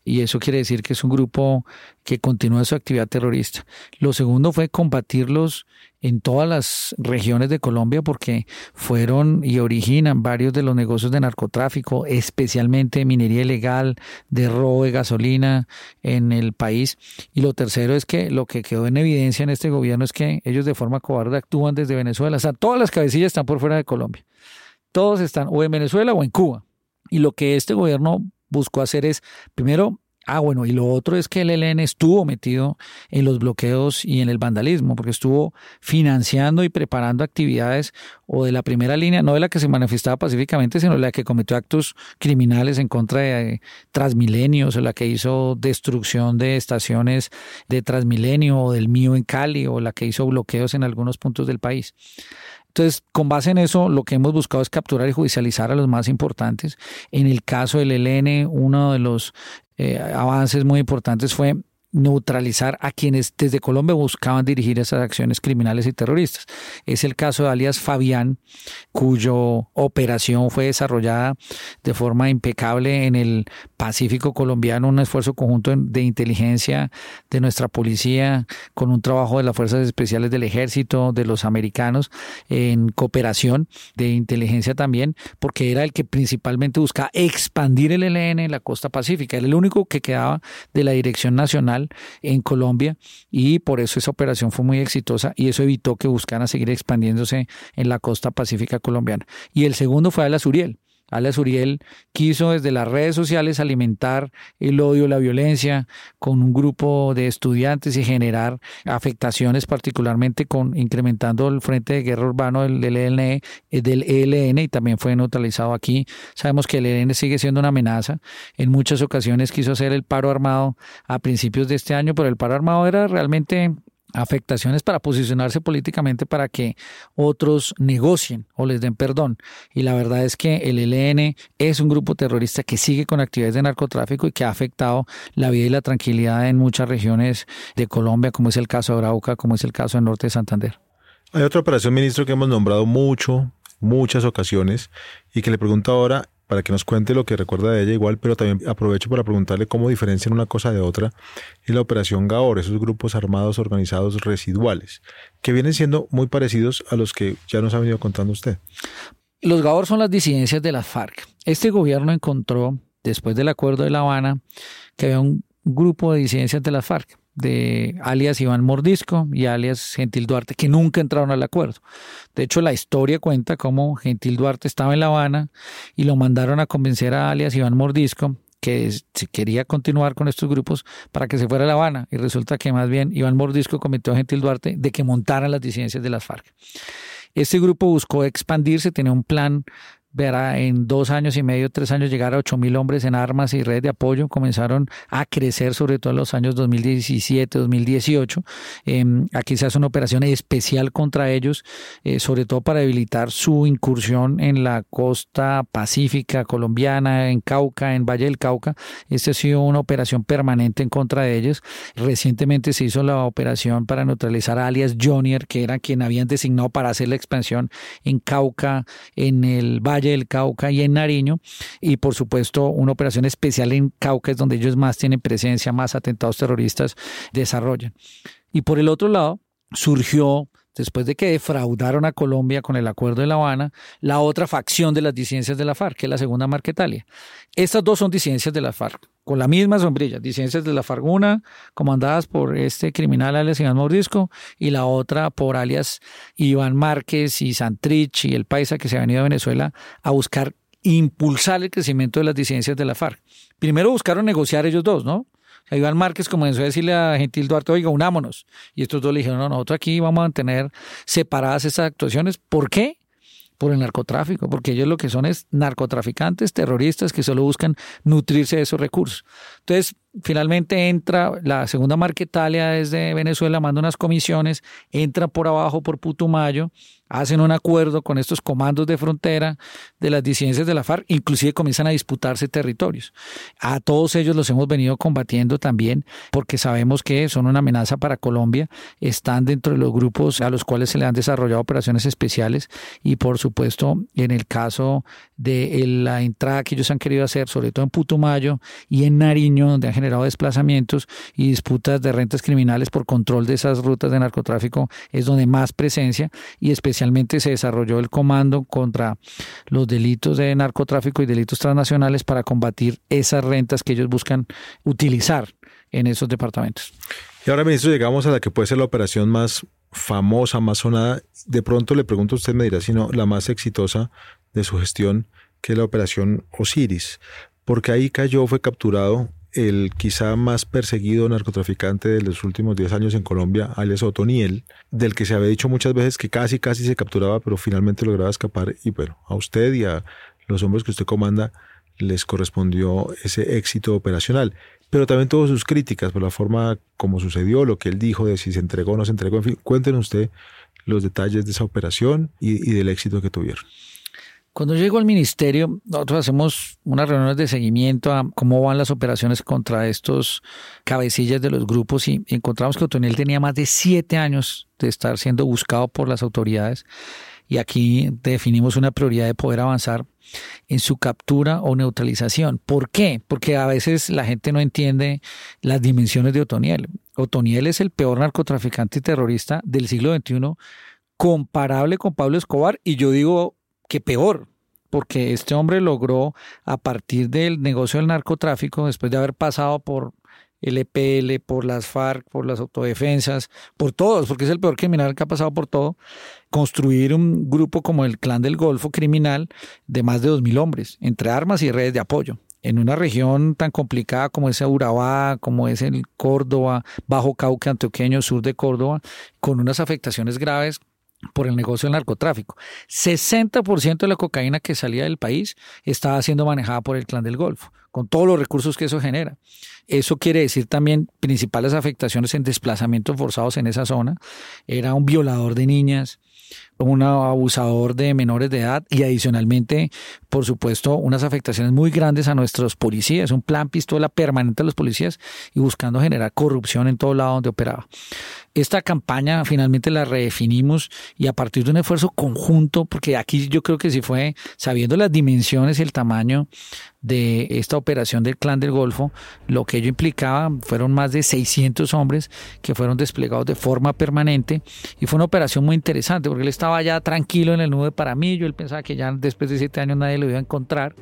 y eso quiere decir que es un grupo que continúa su actividad terrorista. Lo segundo fue combatirlos en todas las regiones de Colombia porque fueron y originan varios de los negocios de narcotráfico, especialmente minería ilegal, de robo de gasolina en el país. Y lo tercero es que lo que quedó en evidencia en este gobierno es que ellos de forma cobarde actúan desde Venezuela. O sea, todas las cabecillas están por fuera de Colombia. Todos están o en Venezuela o en Cuba. Y lo que este gobierno buscó hacer es, primero, Ah, bueno, y lo otro es que el ELN estuvo metido en los bloqueos y en el vandalismo, porque estuvo financiando y preparando actividades o de la primera línea, no de la que se manifestaba pacíficamente, sino de la que cometió actos criminales en contra de Transmilenios, o la que hizo destrucción de estaciones de Transmilenio o del mío en Cali, o la que hizo bloqueos en algunos puntos del país. Entonces, con base en eso, lo que hemos buscado es capturar y judicializar a los más importantes. En el caso del ELN, uno de los eh, avances muy importantes fue neutralizar a quienes desde Colombia buscaban dirigir esas acciones criminales y terroristas. Es el caso de alias Fabián, cuyo operación fue desarrollada de forma impecable en el Pacífico colombiano, un esfuerzo conjunto de inteligencia de nuestra policía, con un trabajo de las Fuerzas Especiales del Ejército, de los americanos, en cooperación de inteligencia también, porque era el que principalmente buscaba expandir el ELN en la costa pacífica, era el único que quedaba de la Dirección Nacional en Colombia y por eso esa operación fue muy exitosa y eso evitó que buscaran seguir expandiéndose en la costa pacífica colombiana. Y el segundo fue Alas Uriel. Alias Uriel quiso desde las redes sociales alimentar el odio, la violencia con un grupo de estudiantes y generar afectaciones particularmente con incrementando el frente de guerra urbano del, del, ELN, eh, del ELN y también fue neutralizado aquí. Sabemos que el ELN sigue siendo una amenaza. En muchas ocasiones quiso hacer el paro armado a principios de este año, pero el paro armado era realmente afectaciones para posicionarse políticamente para que otros negocien o les den perdón. Y la verdad es que el ELN es un grupo terrorista que sigue con actividades de narcotráfico y que ha afectado la vida y la tranquilidad en muchas regiones de Colombia, como es el caso de Arauca, como es el caso del norte de Santander.
Hay otra operación, ministro, que hemos nombrado mucho, muchas ocasiones, y que le pregunto ahora, para que nos cuente lo que recuerda de ella igual, pero también aprovecho para preguntarle cómo diferencian una cosa de otra, y la operación Gaor, esos grupos armados organizados residuales, que vienen siendo muy parecidos a los que ya nos ha venido contando usted.
Los Gaor son las disidencias de las FARC. Este gobierno encontró, después del acuerdo de La Habana, que había un grupo de disidencias de las FARC de alias Iván Mordisco y alias Gentil Duarte, que nunca entraron al acuerdo. De hecho, la historia cuenta cómo Gentil Duarte estaba en La Habana y lo mandaron a convencer a alias Iván Mordisco que se quería continuar con estos grupos para que se fuera a La Habana. Y resulta que más bien Iván Mordisco cometió a Gentil Duarte de que montaran las disidencias de las FARC. Este grupo buscó expandirse, tenía un plan verá en dos años y medio, tres años llegar a ocho mil hombres en armas y redes de apoyo. Comenzaron a crecer sobre todo en los años 2017, 2018. Em, aquí se hace una operación especial contra ellos, eh, sobre todo para debilitar su incursión en la costa pacífica colombiana, en Cauca, en Valle del Cauca. Esta ha sido una operación permanente en contra de ellos. Recientemente se hizo la operación para neutralizar a alias Jonier, que era quien habían designado para hacer la expansión en Cauca, en el Valle del Cauca y en Nariño. Y por supuesto, una operación especial en Cauca es donde ellos más tienen presencia, más atentados terroristas desarrollan. Y por el otro lado, surgió después de que defraudaron a Colombia con el acuerdo de La Habana, la otra facción de las disidencias de la FARC, que es la segunda Marquetalia. Estas dos son disidencias de la FARC, con la misma sombrilla, disidencias de la FARC, una comandadas por este criminal alias Iván Mordisco y la otra por alias Iván Márquez y Santrich y el paisa que se ha venido a Venezuela a buscar impulsar el crecimiento de las disidencias de la FARC. Primero buscaron negociar ellos dos, ¿no? Iván Márquez comenzó a decirle a Gentil Duarte, oiga, unámonos. Y estos dos le dijeron, no, nosotros aquí vamos a mantener separadas estas actuaciones. ¿Por qué? Por el narcotráfico, porque ellos lo que son es narcotraficantes, terroristas que solo buscan nutrirse de esos recursos. Entonces, finalmente entra la segunda Marquetalia desde Venezuela, manda unas comisiones, entra por abajo por Putumayo, hacen un acuerdo con estos comandos de frontera de las disidencias de la FARC, inclusive comienzan a disputarse territorios. A todos ellos los hemos venido combatiendo también porque sabemos que son una amenaza para Colombia, están dentro de los grupos a los cuales se le han desarrollado operaciones especiales y por supuesto en el caso de la entrada que ellos han querido hacer, sobre todo en Putumayo y en Nariño, donde han generado desplazamientos y disputas de rentas criminales por control de esas rutas de narcotráfico, es donde más presencia y especialmente se desarrolló el comando contra los delitos de narcotráfico y delitos transnacionales para combatir esas rentas que ellos buscan utilizar en esos departamentos.
Y ahora, ministro, llegamos a la que puede ser la operación más famosa, más sonada. De pronto le pregunto, usted me dirá si no, la más exitosa de su gestión, que es la operación Osiris, porque ahí cayó, fue capturado el quizá más perseguido narcotraficante de los últimos 10 años en Colombia, alias Otoniel, del que se había dicho muchas veces que casi, casi se capturaba, pero finalmente lograba escapar. Y bueno, a usted y a los hombres que usted comanda les correspondió ese éxito operacional. Pero también tuvo sus críticas por la forma como sucedió, lo que él dijo de si se entregó o no se entregó. En fin, cuéntenos usted los detalles de esa operación y, y del éxito que tuvieron.
Cuando llego al ministerio, nosotros hacemos unas reuniones de seguimiento a cómo van las operaciones contra estos cabecillas de los grupos y encontramos que Otoniel tenía más de siete años de estar siendo buscado por las autoridades y aquí definimos una prioridad de poder avanzar en su captura o neutralización. ¿Por qué? Porque a veces la gente no entiende las dimensiones de Otoniel. Otoniel es el peor narcotraficante y terrorista del siglo XXI, comparable con Pablo Escobar y yo digo que peor, porque este hombre logró, a partir del negocio del narcotráfico, después de haber pasado por el EPL, por las FARC, por las autodefensas, por todos, porque es el peor criminal que ha pasado por todo, construir un grupo como el Clan del Golfo criminal de más de 2.000 hombres, entre armas y redes de apoyo. En una región tan complicada como es Urabá, como es el Córdoba, Bajo Cauca, Antioqueño, sur de Córdoba, con unas afectaciones graves por el negocio del narcotráfico. 60% de la cocaína que salía del país estaba siendo manejada por el clan del Golfo, con todos los recursos que eso genera. Eso quiere decir también principales afectaciones en desplazamientos forzados en esa zona. Era un violador de niñas, un abusador de menores de edad y adicionalmente, por supuesto, unas afectaciones muy grandes a nuestros policías, un plan pistola permanente a los policías y buscando generar corrupción en todo lado donde operaba. Esta campaña finalmente la redefinimos y a partir de un esfuerzo conjunto, porque aquí yo creo que sí fue, sabiendo las dimensiones y el tamaño de esta operación del Clan del Golfo, lo que ello implicaba fueron más de 600 hombres que fueron desplegados de forma permanente y fue una operación muy interesante porque él estaba ya tranquilo en el nudo de Paramillo, él pensaba que ya después de siete años nadie lo iba a encontrar,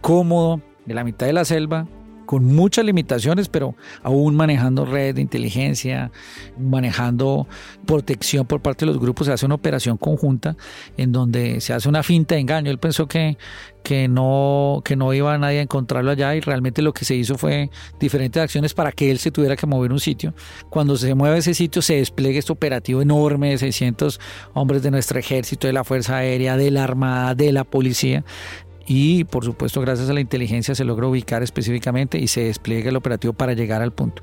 cómodo, de la mitad de la selva, con muchas limitaciones, pero aún manejando red de inteligencia, manejando protección por parte de los grupos, se hace una operación conjunta en donde se hace una finta de engaño. Él pensó que, que, no, que no iba nadie a encontrarlo allá y realmente lo que se hizo fue diferentes acciones para que él se tuviera que mover un sitio. Cuando se mueve ese sitio se despliega este operativo enorme de 600 hombres de nuestro ejército, de la Fuerza Aérea, de la Armada, de la Policía, y por supuesto gracias a la inteligencia se logra ubicar específicamente y se despliega el operativo para llegar al punto.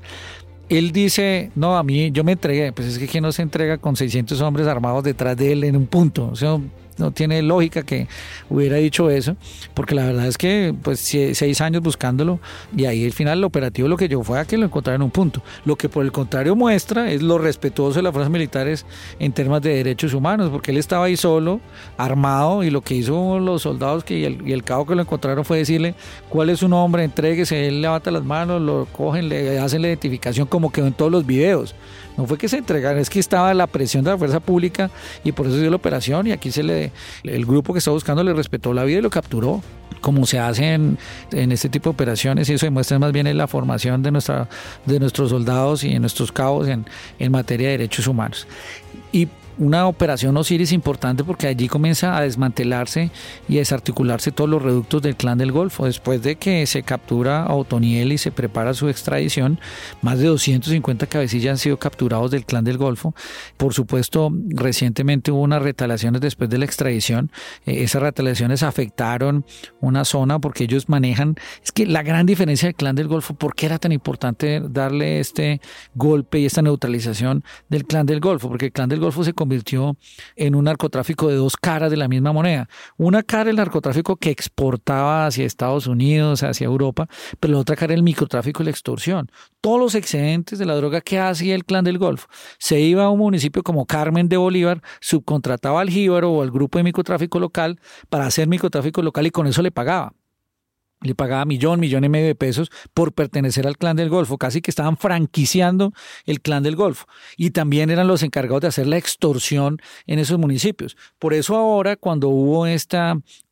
Él dice, no, a mí yo me entregué, pues es que ¿quién no se entrega con 600 hombres armados detrás de él en un punto? O sea, no tiene lógica que hubiera dicho eso, porque la verdad es que pues seis años buscándolo y ahí al final el operativo lo que yo fue a que lo encontraran en un punto. Lo que por el contrario muestra es lo respetuoso de las fuerzas militares en temas de derechos humanos, porque él estaba ahí solo, armado, y lo que hizo los soldados que, y, el, y el cabo que lo encontraron fue decirle cuál es su nombre, entréguese, él levanta las manos, lo cogen, le hacen la identificación como quedó en todos los videos. No fue que se entregara, es que estaba la presión de la fuerza pública y por eso dio la operación y aquí se le, el grupo que estaba buscando le respetó la vida y lo capturó como se hace en, este tipo de operaciones y eso demuestra más bien en la formación de, nuestra, de nuestros soldados y de nuestros cabos en, en materia de derechos humanos. Y una operación Osiris importante porque allí comienza a desmantelarse y a desarticularse todos los reductos del clan del Golfo. Después de que se captura a Otoniel y se prepara su extradición, más de 250 cabecillas han sido capturados del clan del Golfo. Por supuesto, recientemente hubo unas retaliaciones después de la extradición. Eh, esas retaliaciones afectaron una zona porque ellos manejan. Es que la gran diferencia del clan del Golfo, ¿por qué era tan importante darle este golpe y esta neutralización del clan del Golfo? Porque el clan del Golfo se convirtió en un narcotráfico de dos caras de la misma moneda. Una cara el narcotráfico que exportaba hacia Estados Unidos, hacia Europa, pero la otra cara el microtráfico y la extorsión. Todos los excedentes de la droga que hacía el clan del Golfo se iba a un municipio como Carmen de Bolívar, subcontrataba al jíbaro o al grupo de microtráfico local para hacer microtráfico local y con eso le pagaba le pagaba millón, millón y medio de pesos por pertenecer al clan del Golfo, casi que estaban franquiciando el clan del Golfo. Y también eran los encargados de hacer la extorsión en esos municipios. Por eso ahora, cuando hubo este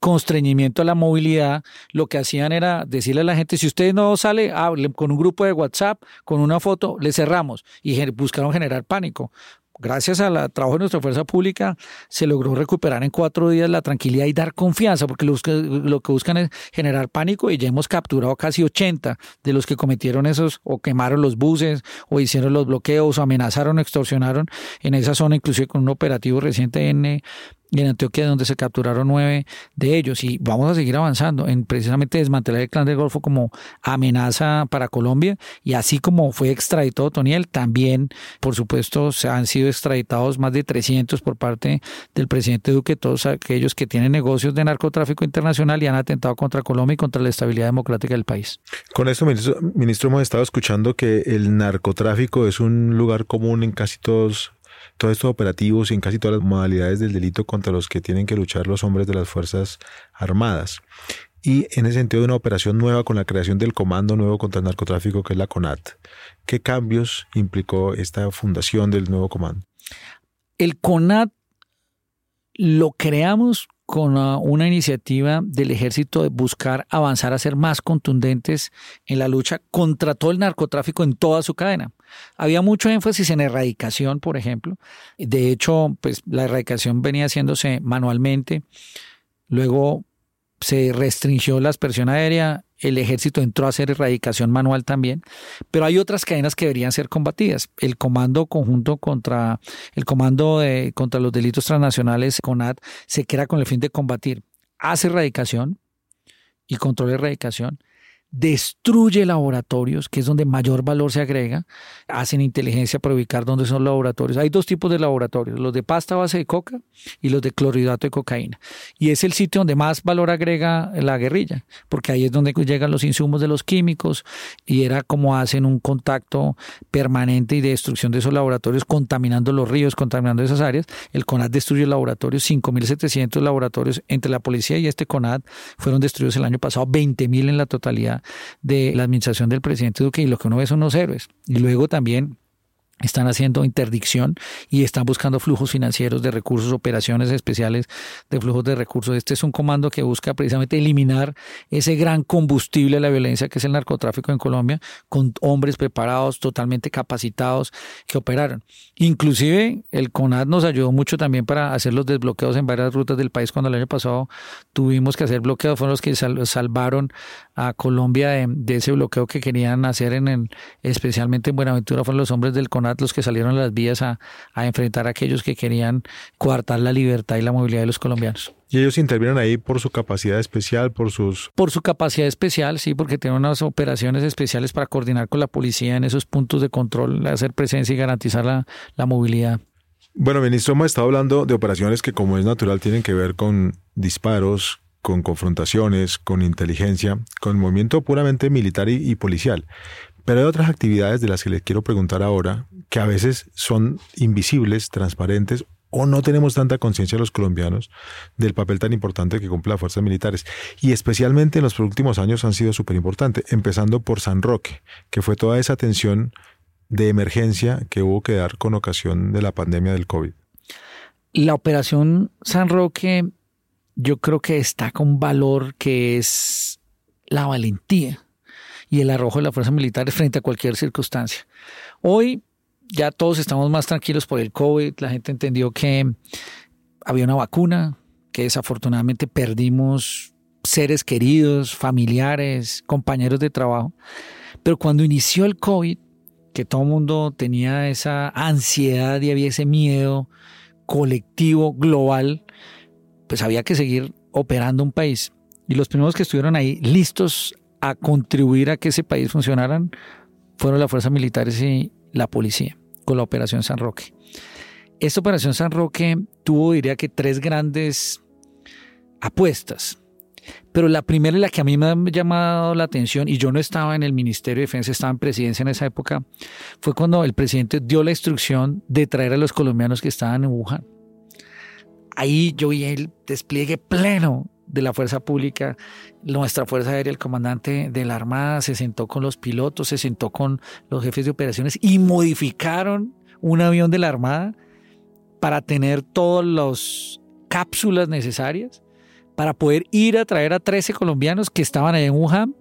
constreñimiento a la movilidad, lo que hacían era decirle a la gente, si usted no sale, con un grupo de WhatsApp, con una foto, le cerramos. Y buscaron generar pánico gracias al trabajo de nuestra fuerza pública, se logró recuperar en cuatro días la tranquilidad y dar confianza, porque lo, que buscan es generar pánico y ya hemos capturado casi 80 de los que cometieron esos o quemaron los buses o hicieron los bloqueos o amenazaron o extorsionaron en esa zona, inclusive con un operativo reciente en y en Antioquia donde se capturaron nueve de ellos y vamos a seguir avanzando en precisamente desmantelar el clan del Golfo como amenaza para Colombia y así como fue extraditado Toniel, también por supuesto se han sido extraditados más de 300 por parte del presidente Duque, todos aquellos que tienen negocios de narcotráfico internacional y han atentado contra Colombia y contra la estabilidad democrática del país.
Con esto, ministro, ministro hemos estado escuchando que el narcotráfico es un lugar común en casi todos todos estos operativos y en casi todas las modalidades del delito contra los que tienen que luchar los hombres de las Fuerzas Armadas. Y en ese sentido, una operación nueva con la creación del Comando Nuevo contra el Narcotráfico, que es la CONAT. ¿Qué cambios implicó esta fundación del nuevo comando?
El CONAT lo creamos con una iniciativa del ejército de buscar avanzar a ser más contundentes en la lucha contra todo el narcotráfico en toda su cadena. Había mucho énfasis en erradicación, por ejemplo. De hecho, pues la erradicación venía haciéndose manualmente. Luego se restringió la aspersión aérea, el ejército entró a hacer erradicación manual también, pero hay otras cadenas que deberían ser combatidas. El comando conjunto contra el comando contra los delitos transnacionales, CONAD, se crea con el fin de combatir, hace erradicación y controla erradicación, destruye laboratorios, que es donde mayor valor se agrega, hacen inteligencia para ubicar dónde son los laboratorios. Hay dos tipos de laboratorios, los de pasta base de coca y los de clorhidrato de cocaína. Y es el sitio donde más valor agrega la guerrilla, porque ahí es donde llegan los insumos de los químicos y era como hacen un contacto permanente y de destrucción de esos laboratorios, contaminando los ríos, contaminando esas áreas. El CONAD destruye laboratorios, 5.700 laboratorios entre la policía y este CONAD fueron destruidos el año pasado, 20.000 en la totalidad de la administración del presidente Duque y lo que uno ve son los héroes. Y luego también están haciendo interdicción y están buscando flujos financieros de recursos, operaciones especiales de flujos de recursos. Este es un comando que busca precisamente eliminar ese gran combustible de la violencia que es el narcotráfico en Colombia, con hombres preparados, totalmente capacitados, que operaron. Inclusive el CONAD nos ayudó mucho también para hacer los desbloqueos en varias rutas del país cuando el año pasado tuvimos que hacer bloqueos, fueron los que salvaron a Colombia de, ese bloqueo que querían hacer en el, especialmente en Buenaventura, fueron los hombres del CONAD los que salieron a las vías a, enfrentar a aquellos que querían coartar la libertad y la movilidad de los colombianos.
¿Y ellos intervienen ahí por su capacidad especial, por sus...?
Por su capacidad especial, sí, porque tienen unas operaciones especiales para coordinar con la policía en esos puntos de control, hacer presencia y garantizar la, la movilidad.
Bueno, ministro, hemos estado hablando de operaciones que, como es natural, tienen que ver con disparos, con confrontaciones, con inteligencia, con movimiento puramente militar y, policial. Pero hay otras actividades de las que les quiero preguntar ahora, que a veces son invisibles, transparentes, o no tenemos tanta conciencia los colombianos del papel tan importante que cumplen las fuerzas militares. Y especialmente en los últimos años han sido súper importantes, empezando por San Roque, que fue toda esa atención de emergencia que hubo que dar con ocasión de la pandemia del COVID.
La operación San Roque yo creo que destaca un valor que es la valentía y el arrojo de las fuerzas militares frente a cualquier circunstancia. Hoy ya todos estamos más tranquilos por el COVID, la gente entendió que había una vacuna, que desafortunadamente perdimos seres queridos, familiares, compañeros de trabajo, pero cuando inició el COVID, que todo el mundo tenía esa ansiedad y había ese miedo colectivo, global, pues había que seguir operando un país. Y los primeros que estuvieron ahí listos a contribuir a que ese país funcionara fueron las fuerzas militares y la policía, con la Operación San Roque. Esta Operación San Roque tuvo, diría que, tres grandes apuestas. Pero la primera y la que a mí me ha llamado la atención, y yo no estaba en el Ministerio de Defensa, estaba en presidencia en esa época, fue cuando el presidente dio la instrucción de traer a los colombianos que estaban en Wuhan ahí yo vi el despliegue pleno de la fuerza pública, nuestra fuerza aérea, el comandante de la Armada se sentó con los pilotos, se sentó con los jefes de operaciones y modificaron un avión de la Armada para tener todas las cápsulas necesarias para poder ir a traer a 13 colombianos que estaban allá en Wuhan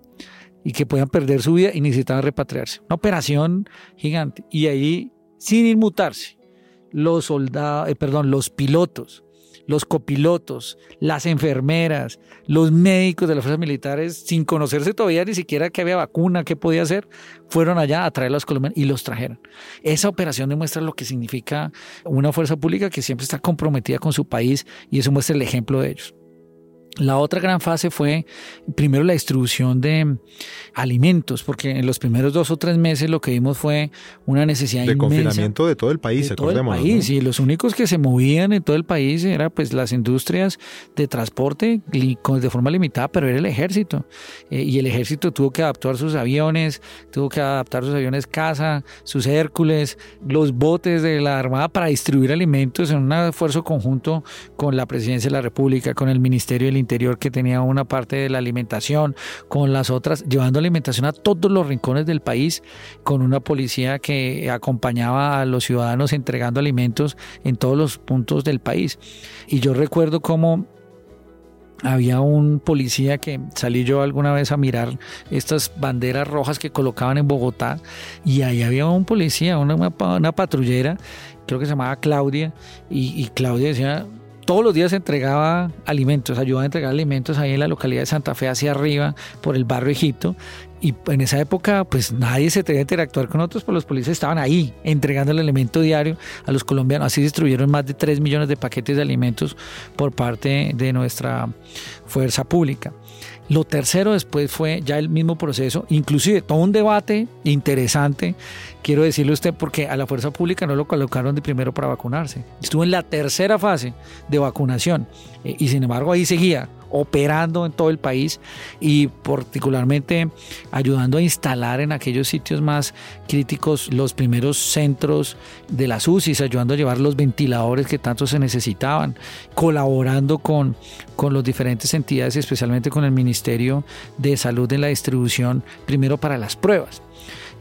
y que puedan perder su vida y necesitaban repatriarse. Una operación gigante. Y ahí, sin inmutarse, los soldados, eh, perdón, los pilotos, los copilotos, las enfermeras, los médicos de las fuerzas militares, sin conocerse todavía ni siquiera que había vacuna, qué podía hacer, fueron allá a traer a los colombianos y los trajeron. Esa operación demuestra lo que significa una fuerza pública que siempre está comprometida con su país y eso muestra el ejemplo de ellos. La otra gran fase fue primero la distribución de alimentos, porque en los primeros dos o tres meses lo que vimos fue una necesidad
de confinamiento de todo el país,
de todo el país y los únicos que se movían en todo el país eran pues las industrias de transporte de forma limitada, pero era el ejército. Eh, y el ejército tuvo que adaptar sus aviones, tuvo que adaptar sus aviones casa, sus Hércules, los botes de la armada para distribuir alimentos en un esfuerzo conjunto con la presidencia de la República, con el Ministerio del Interior que tenía una parte de la alimentación, con las otras, llevando alimentación a todos los rincones del país, con una policía que acompañaba a los ciudadanos entregando alimentos en todos los puntos del país. Y yo recuerdo cómo había un policía que salí yo alguna vez a mirar estas banderas rojas que colocaban en Bogotá y ahí había un policía, una, una patrullera, creo que se llamaba Claudia, y, y Claudia decía, todos los días entregaba alimentos, ayudaba a entregar alimentos ahí en la localidad de Santa Fe hacia arriba, por el barrio Egipto. Y en esa época, pues nadie se atrevía a interactuar con otros, pues los policías estaban ahí entregando el alimento diario a los colombianos. Así distribuyeron más de 3 millones de paquetes de alimentos por parte de nuestra fuerza pública. Lo tercero después fue ya el mismo proceso, inclusive todo un debate interesante, quiero decirle a usted, porque a la fuerza pública no lo colocaron de primero para vacunarse. Estuvo en la tercera fase de vacunación eh, y sin embargo ahí seguía operando en todo el país y particularmente ayudando a instalar en aquellos sitios más críticos los primeros centros de las UCIs, ayudando a llevar los ventiladores que tanto se necesitaban, colaborando con, con las diferentes entidades, especialmente con el Ministerio de Salud en la distribución, primero para las pruebas.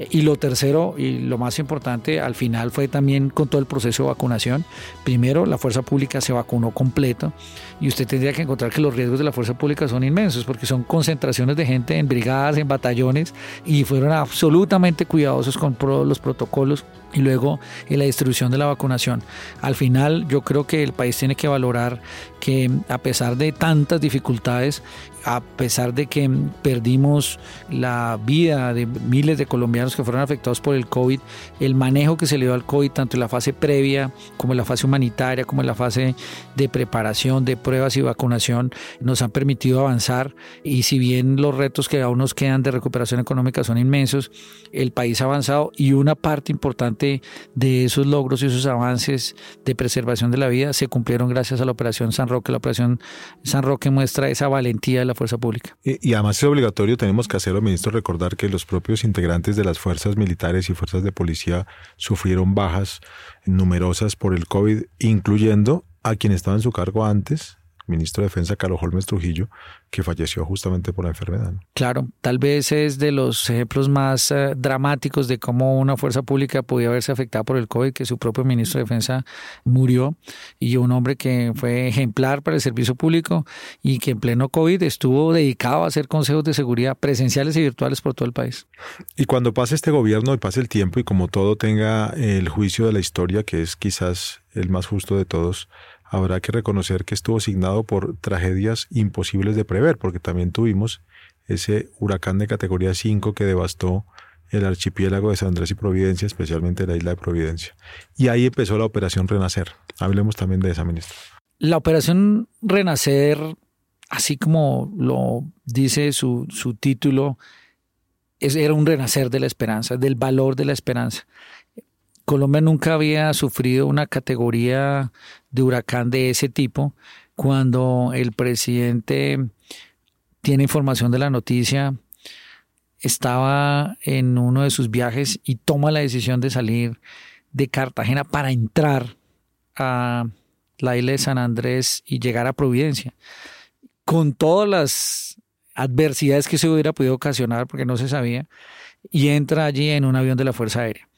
Y lo tercero y lo más importante al final fue también con todo el proceso de vacunación. Primero, la fuerza pública se vacunó completo y usted tendría que encontrar que los riesgos de la fuerza pública son inmensos porque son concentraciones de gente en brigadas, en batallones y fueron absolutamente cuidadosos con los protocolos y luego en la distribución de la vacunación. Al final yo creo que el país tiene que valorar que a pesar de tantas dificultades, a pesar de que perdimos la vida de miles de colombianos que fueron afectados por el COVID, el manejo que se le dio al COVID, tanto en la fase previa como en la fase humanitaria, como en la fase de preparación, de pruebas y vacunación, nos han permitido avanzar. Y si bien los retos que aún nos quedan de recuperación económica son inmensos, el país ha avanzado y una parte importante de esos logros y esos avances de preservación de la vida se cumplieron gracias a la Operación San Roque. La Operación San Roque muestra esa valentía fuerza pública.
Y, además es obligatorio, tenemos que hacerlo, ministro, recordar que los propios integrantes de las fuerzas militares y fuerzas de policía sufrieron bajas numerosas por el COVID, incluyendo a quien estaba en su cargo antes, ministro de Defensa Carlos Holmes Trujillo, que falleció justamente por la enfermedad.
Claro, tal vez es de los ejemplos más eh, dramáticos de cómo una fuerza pública podía verse afectada por el COVID, que su propio ministro de Defensa murió y un hombre que fue ejemplar para el servicio público y que en pleno COVID estuvo dedicado a hacer consejos de seguridad presenciales y virtuales por todo el país.
Y cuando pase este gobierno y pase el tiempo y como todo tenga el juicio de la historia, que es quizás el más justo de todos, habrá que reconocer que estuvo signado por tragedias imposibles de prever, porque también tuvimos ese huracán de categoría 5 que devastó el archipiélago de San Andrés y Providencia, especialmente la isla de Providencia. Y ahí empezó la operación Renacer. Hablemos también de esa, ministra.
La operación Renacer, así como lo dice su, su título, era un renacer de la esperanza, del valor de la esperanza. Colombia nunca había sufrido una categoría de huracán de ese tipo. Cuando el presidente tiene información de la noticia, estaba en uno de sus viajes y toma la decisión de salir de Cartagena para entrar a la isla de San Andrés y llegar a Providencia. Con todas las adversidades que se hubiera podido ocasionar, porque no se sabía, y entra allí en un avión de la Fuerza Aérea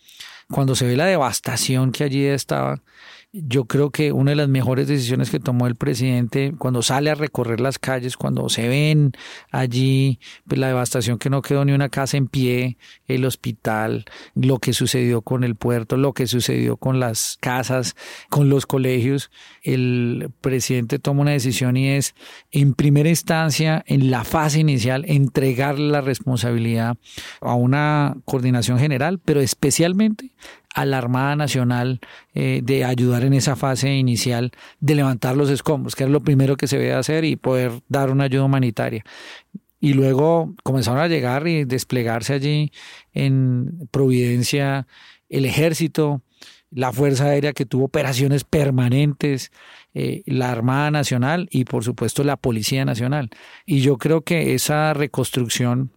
cuando se ve la devastación que allí estaba, yo creo que una de las mejores decisiones que tomó el presidente cuando sale a recorrer las calles, cuando se ven allí pues la devastación que no quedó ni una casa en pie, el hospital, lo que sucedió con el puerto, lo que sucedió con las casas, con los colegios, el presidente toma una decisión y es en primera instancia, en la fase inicial, entregar la responsabilidad a una coordinación general, pero especialmente a la Armada Nacional eh, de ayudar en esa fase inicial de levantar los escombros, que es lo primero que se debe hacer y poder dar una ayuda humanitaria. Y luego comenzaron a llegar y desplegarse allí en Providencia el ejército, la Fuerza Aérea que tuvo operaciones permanentes, eh, la Armada Nacional y por supuesto la Policía Nacional. Y yo creo que esa reconstrucción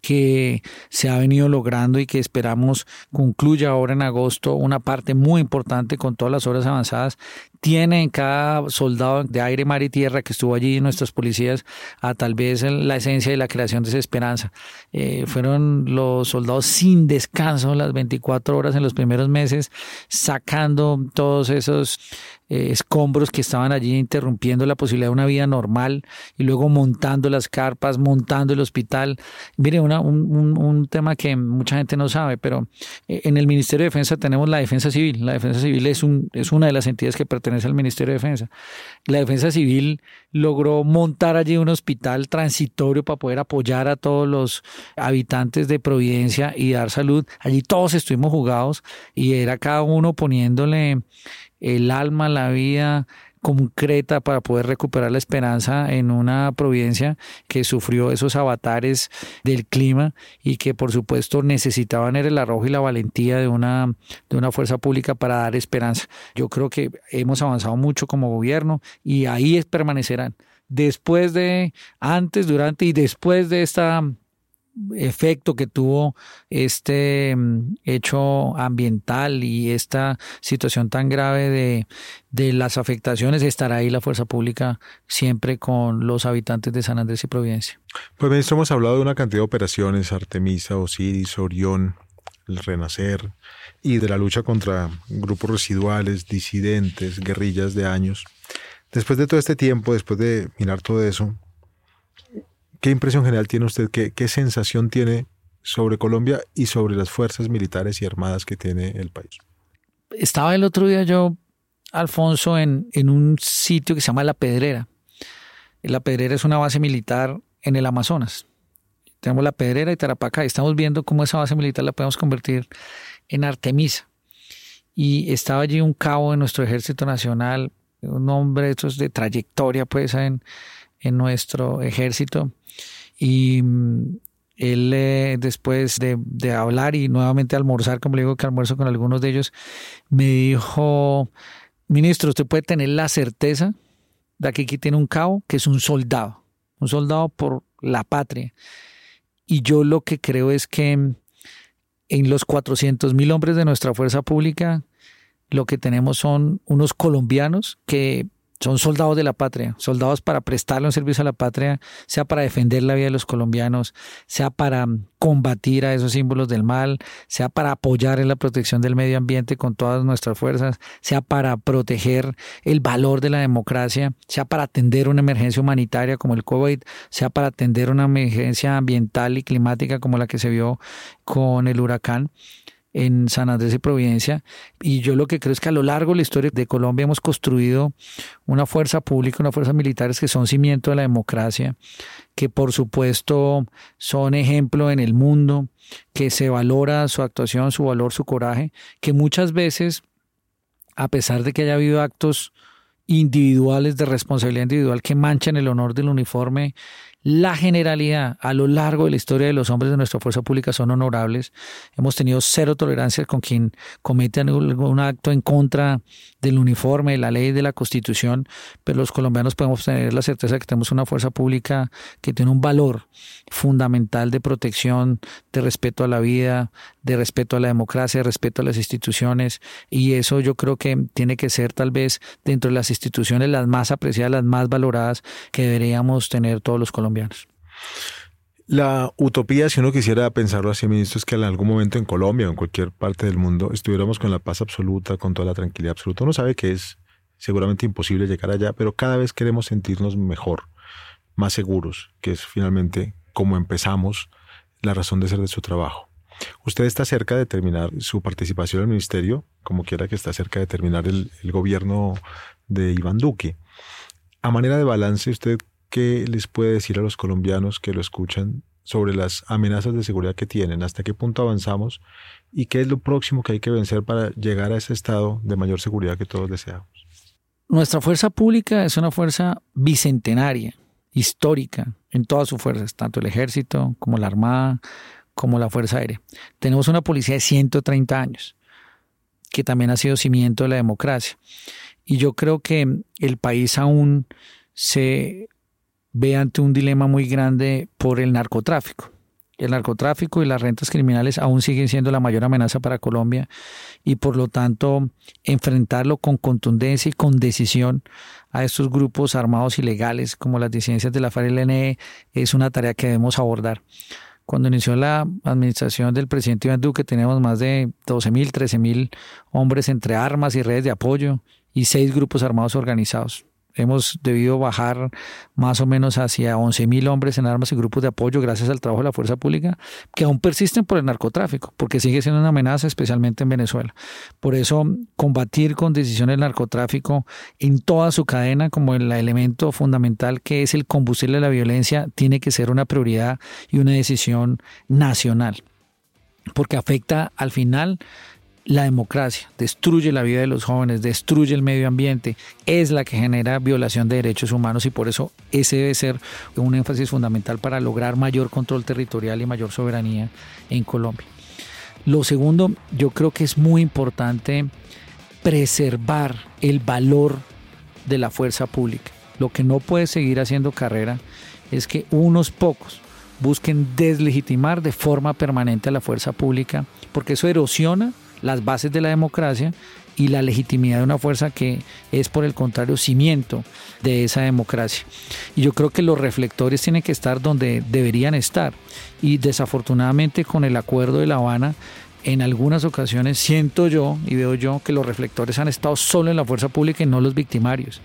que se ha venido logrando y que esperamos concluya ahora en agosto una parte muy importante con todas las obras avanzadas tiene en cada soldado de aire, mar y tierra que estuvo allí, nuestras policías, a tal vez la esencia de la creación de esa esperanza. Eh, fueron los soldados sin descanso las 24 horas en los primeros meses, sacando todos esos eh, escombros que estaban allí interrumpiendo la posibilidad de una vida normal y luego montando las carpas, montando el hospital. Mire, una, un, un, tema que mucha gente no sabe, pero eh, en el Ministerio de Defensa tenemos la Defensa Civil. La Defensa Civil es, un, es una de las entidades que pertenece al Ministerio de Defensa. La Defensa Civil logró montar allí un hospital transitorio para poder apoyar a todos los habitantes de Providencia y dar salud. Allí todos estuvimos jugados y era cada uno poniéndole el alma, la vida concreta para poder recuperar la esperanza en una providencia que sufrió esos avatares del clima y que por supuesto necesitaban el arrojo y la valentía de una, de una fuerza pública para dar esperanza. Yo creo que hemos avanzado mucho como gobierno y ahí permanecerán. Después de, antes, durante y después de esta efecto que tuvo este mm, hecho ambiental y esta situación tan grave de, de, las afectaciones, estará ahí la fuerza pública siempre con los habitantes de San Andrés y Providencia.
Pues ministro, hemos hablado de una cantidad de operaciones, Artemisa, Osiris, Orión, el Renacer, y de la lucha contra grupos residuales, disidentes, guerrillas de años. Después de todo este tiempo, después de mirar todo eso, ¿qué impresión general tiene usted? ¿Qué, sensación tiene sobre Colombia y sobre las fuerzas militares y armadas que tiene el país?
Estaba el otro día yo, Alfonso, en, en un sitio que se llama La Pedrera. La Pedrera es una base militar en el Amazonas. Tenemos La Pedrera y Tarapacá y estamos viendo cómo esa base militar la podemos convertir en Artemisa. Y estaba allí un cabo de nuestro ejército nacional, un hombre estos de trayectoria pues en, en nuestro ejército. Y mm, él eh, después de, de, hablar y nuevamente almorzar, como le digo que almuerzo con algunos de ellos, me dijo, ministro, usted puede tener la certeza de que aquí tiene un cabo que es un soldado, un soldado por la patria. Y yo lo que creo es que en los 400 mil hombres de nuestra fuerza pública, lo que tenemos son unos colombianos que son soldados de la patria, soldados para prestarle un servicio a la patria, sea para defender la vida de los colombianos, sea para combatir a esos símbolos del mal, sea para apoyar en la protección del medio ambiente con todas nuestras fuerzas, sea para proteger el valor de la democracia, sea para atender una emergencia humanitaria como el COVID, sea para atender una emergencia ambiental y climática como la que se vio con el huracán en San Andrés y Providencia. Y yo lo que creo es que a lo largo de la historia de Colombia hemos construido una fuerza pública, una fuerza militares que son cimiento de la democracia, que por supuesto son ejemplo en el mundo, que se valora su actuación, su valor, su coraje, que muchas veces, a pesar de que haya habido actos individuales de responsabilidad individual que manchan el honor del uniforme, la generalidad a lo largo de la historia de los hombres de nuestra fuerza pública son honorables. Hemos tenido cero tolerancia con quien comete algún acto en contra del uniforme, de la ley, de la constitución, pero los colombianos podemos tener la certeza de que tenemos una fuerza pública que tiene un valor fundamental de protección, de respeto a la vida, de respeto a la democracia, de respeto a las instituciones y eso yo creo que tiene que ser tal vez dentro de las instituciones las más apreciadas, las más valoradas que deberíamos tener todos los colombianos.
La utopía, si uno quisiera pensarlo así, ministro, es que en algún momento en Colombia o en cualquier parte del mundo estuviéramos con la paz absoluta, con toda la tranquilidad absoluta. Uno sabe que es seguramente imposible llegar allá, pero cada vez queremos sentirnos mejor, más seguros, que es finalmente como empezamos la razón de ser de su trabajo. Usted está cerca de terminar su participación en el ministerio, como quiera que está cerca de terminar el, el gobierno de Iván Duque. A manera de balance, ¿usted ¿qué les puede decir a los colombianos que lo escuchan sobre las amenazas de seguridad que tienen? ¿Hasta qué punto avanzamos? ¿Y qué es lo próximo que hay que vencer para llegar a ese estado de mayor seguridad que todos deseamos?
Nuestra fuerza pública es una fuerza bicentenaria, histórica, en todas sus fuerzas, tanto el ejército como la armada, como la fuerza aérea. Tenemos una policía de 130 años, que también ha sido cimiento de la democracia. Y yo creo que el país aún se ve ante un dilema muy grande por el narcotráfico. El narcotráfico y las rentas criminales aún siguen siendo la mayor amenaza para Colombia y por lo tanto enfrentarlo con contundencia y con decisión a estos grupos armados ilegales como las disidencias de la FARC-LNE es una tarea que debemos abordar. Cuando inició la administración del presidente Iván Duque teníamos más de 12.000, 13.000 hombres entre armas y redes de apoyo y seis grupos armados organizados. Hemos debido bajar más o menos hacia 11.000 hombres en armas y grupos de apoyo gracias al trabajo de la fuerza pública, que aún persisten por el narcotráfico, porque sigue siendo una amenaza, especialmente en Venezuela. Por eso, combatir con decisión el narcotráfico en toda su cadena, como el elemento fundamental que es el combustible de la violencia, tiene que ser una prioridad y una decisión nacional, porque afecta al final la democracia, destruye la vida de los jóvenes, destruye el medio ambiente, es la que genera violación de derechos humanos y por eso ese debe ser un énfasis fundamental para lograr mayor control territorial y mayor soberanía en Colombia. Lo segundo, yo creo que es muy importante preservar el valor de la fuerza pública. Lo que no puede seguir haciendo carrera es que unos pocos busquen deslegitimar de forma permanente a la fuerza pública, porque eso erosiona las bases de la democracia y la legitimidad de una fuerza que es por el contrario cimiento de esa democracia. Y yo creo que los reflectores tienen que estar donde deberían estar. Y desafortunadamente con el acuerdo de La Habana en algunas ocasiones siento yo y veo yo que los reflectores han estado solo en la fuerza pública y no los victimarios.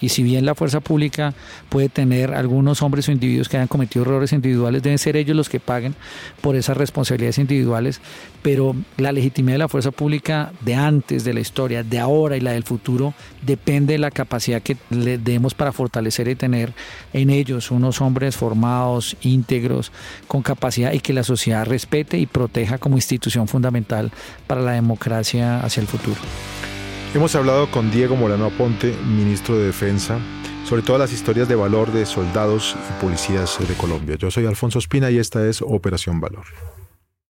Y si bien la fuerza pública puede tener algunos hombres o individuos que hayan cometido errores individuales, deben ser ellos los que paguen por esas responsabilidades individuales, pero la legitimidad de la fuerza pública de antes de la historia, de ahora y la del futuro, depende de la capacidad que le demos para fortalecer y tener en ellos unos hombres formados, íntegros, con capacidad y que la sociedad respete y proteja como institución fundamental para la democracia hacia el futuro.
Hemos hablado con Diego Morano Aponte, ministro de Defensa, sobre todas las historias de valor de soldados y policías de Colombia. Yo soy Alfonso Espina y esta es Operación Valor.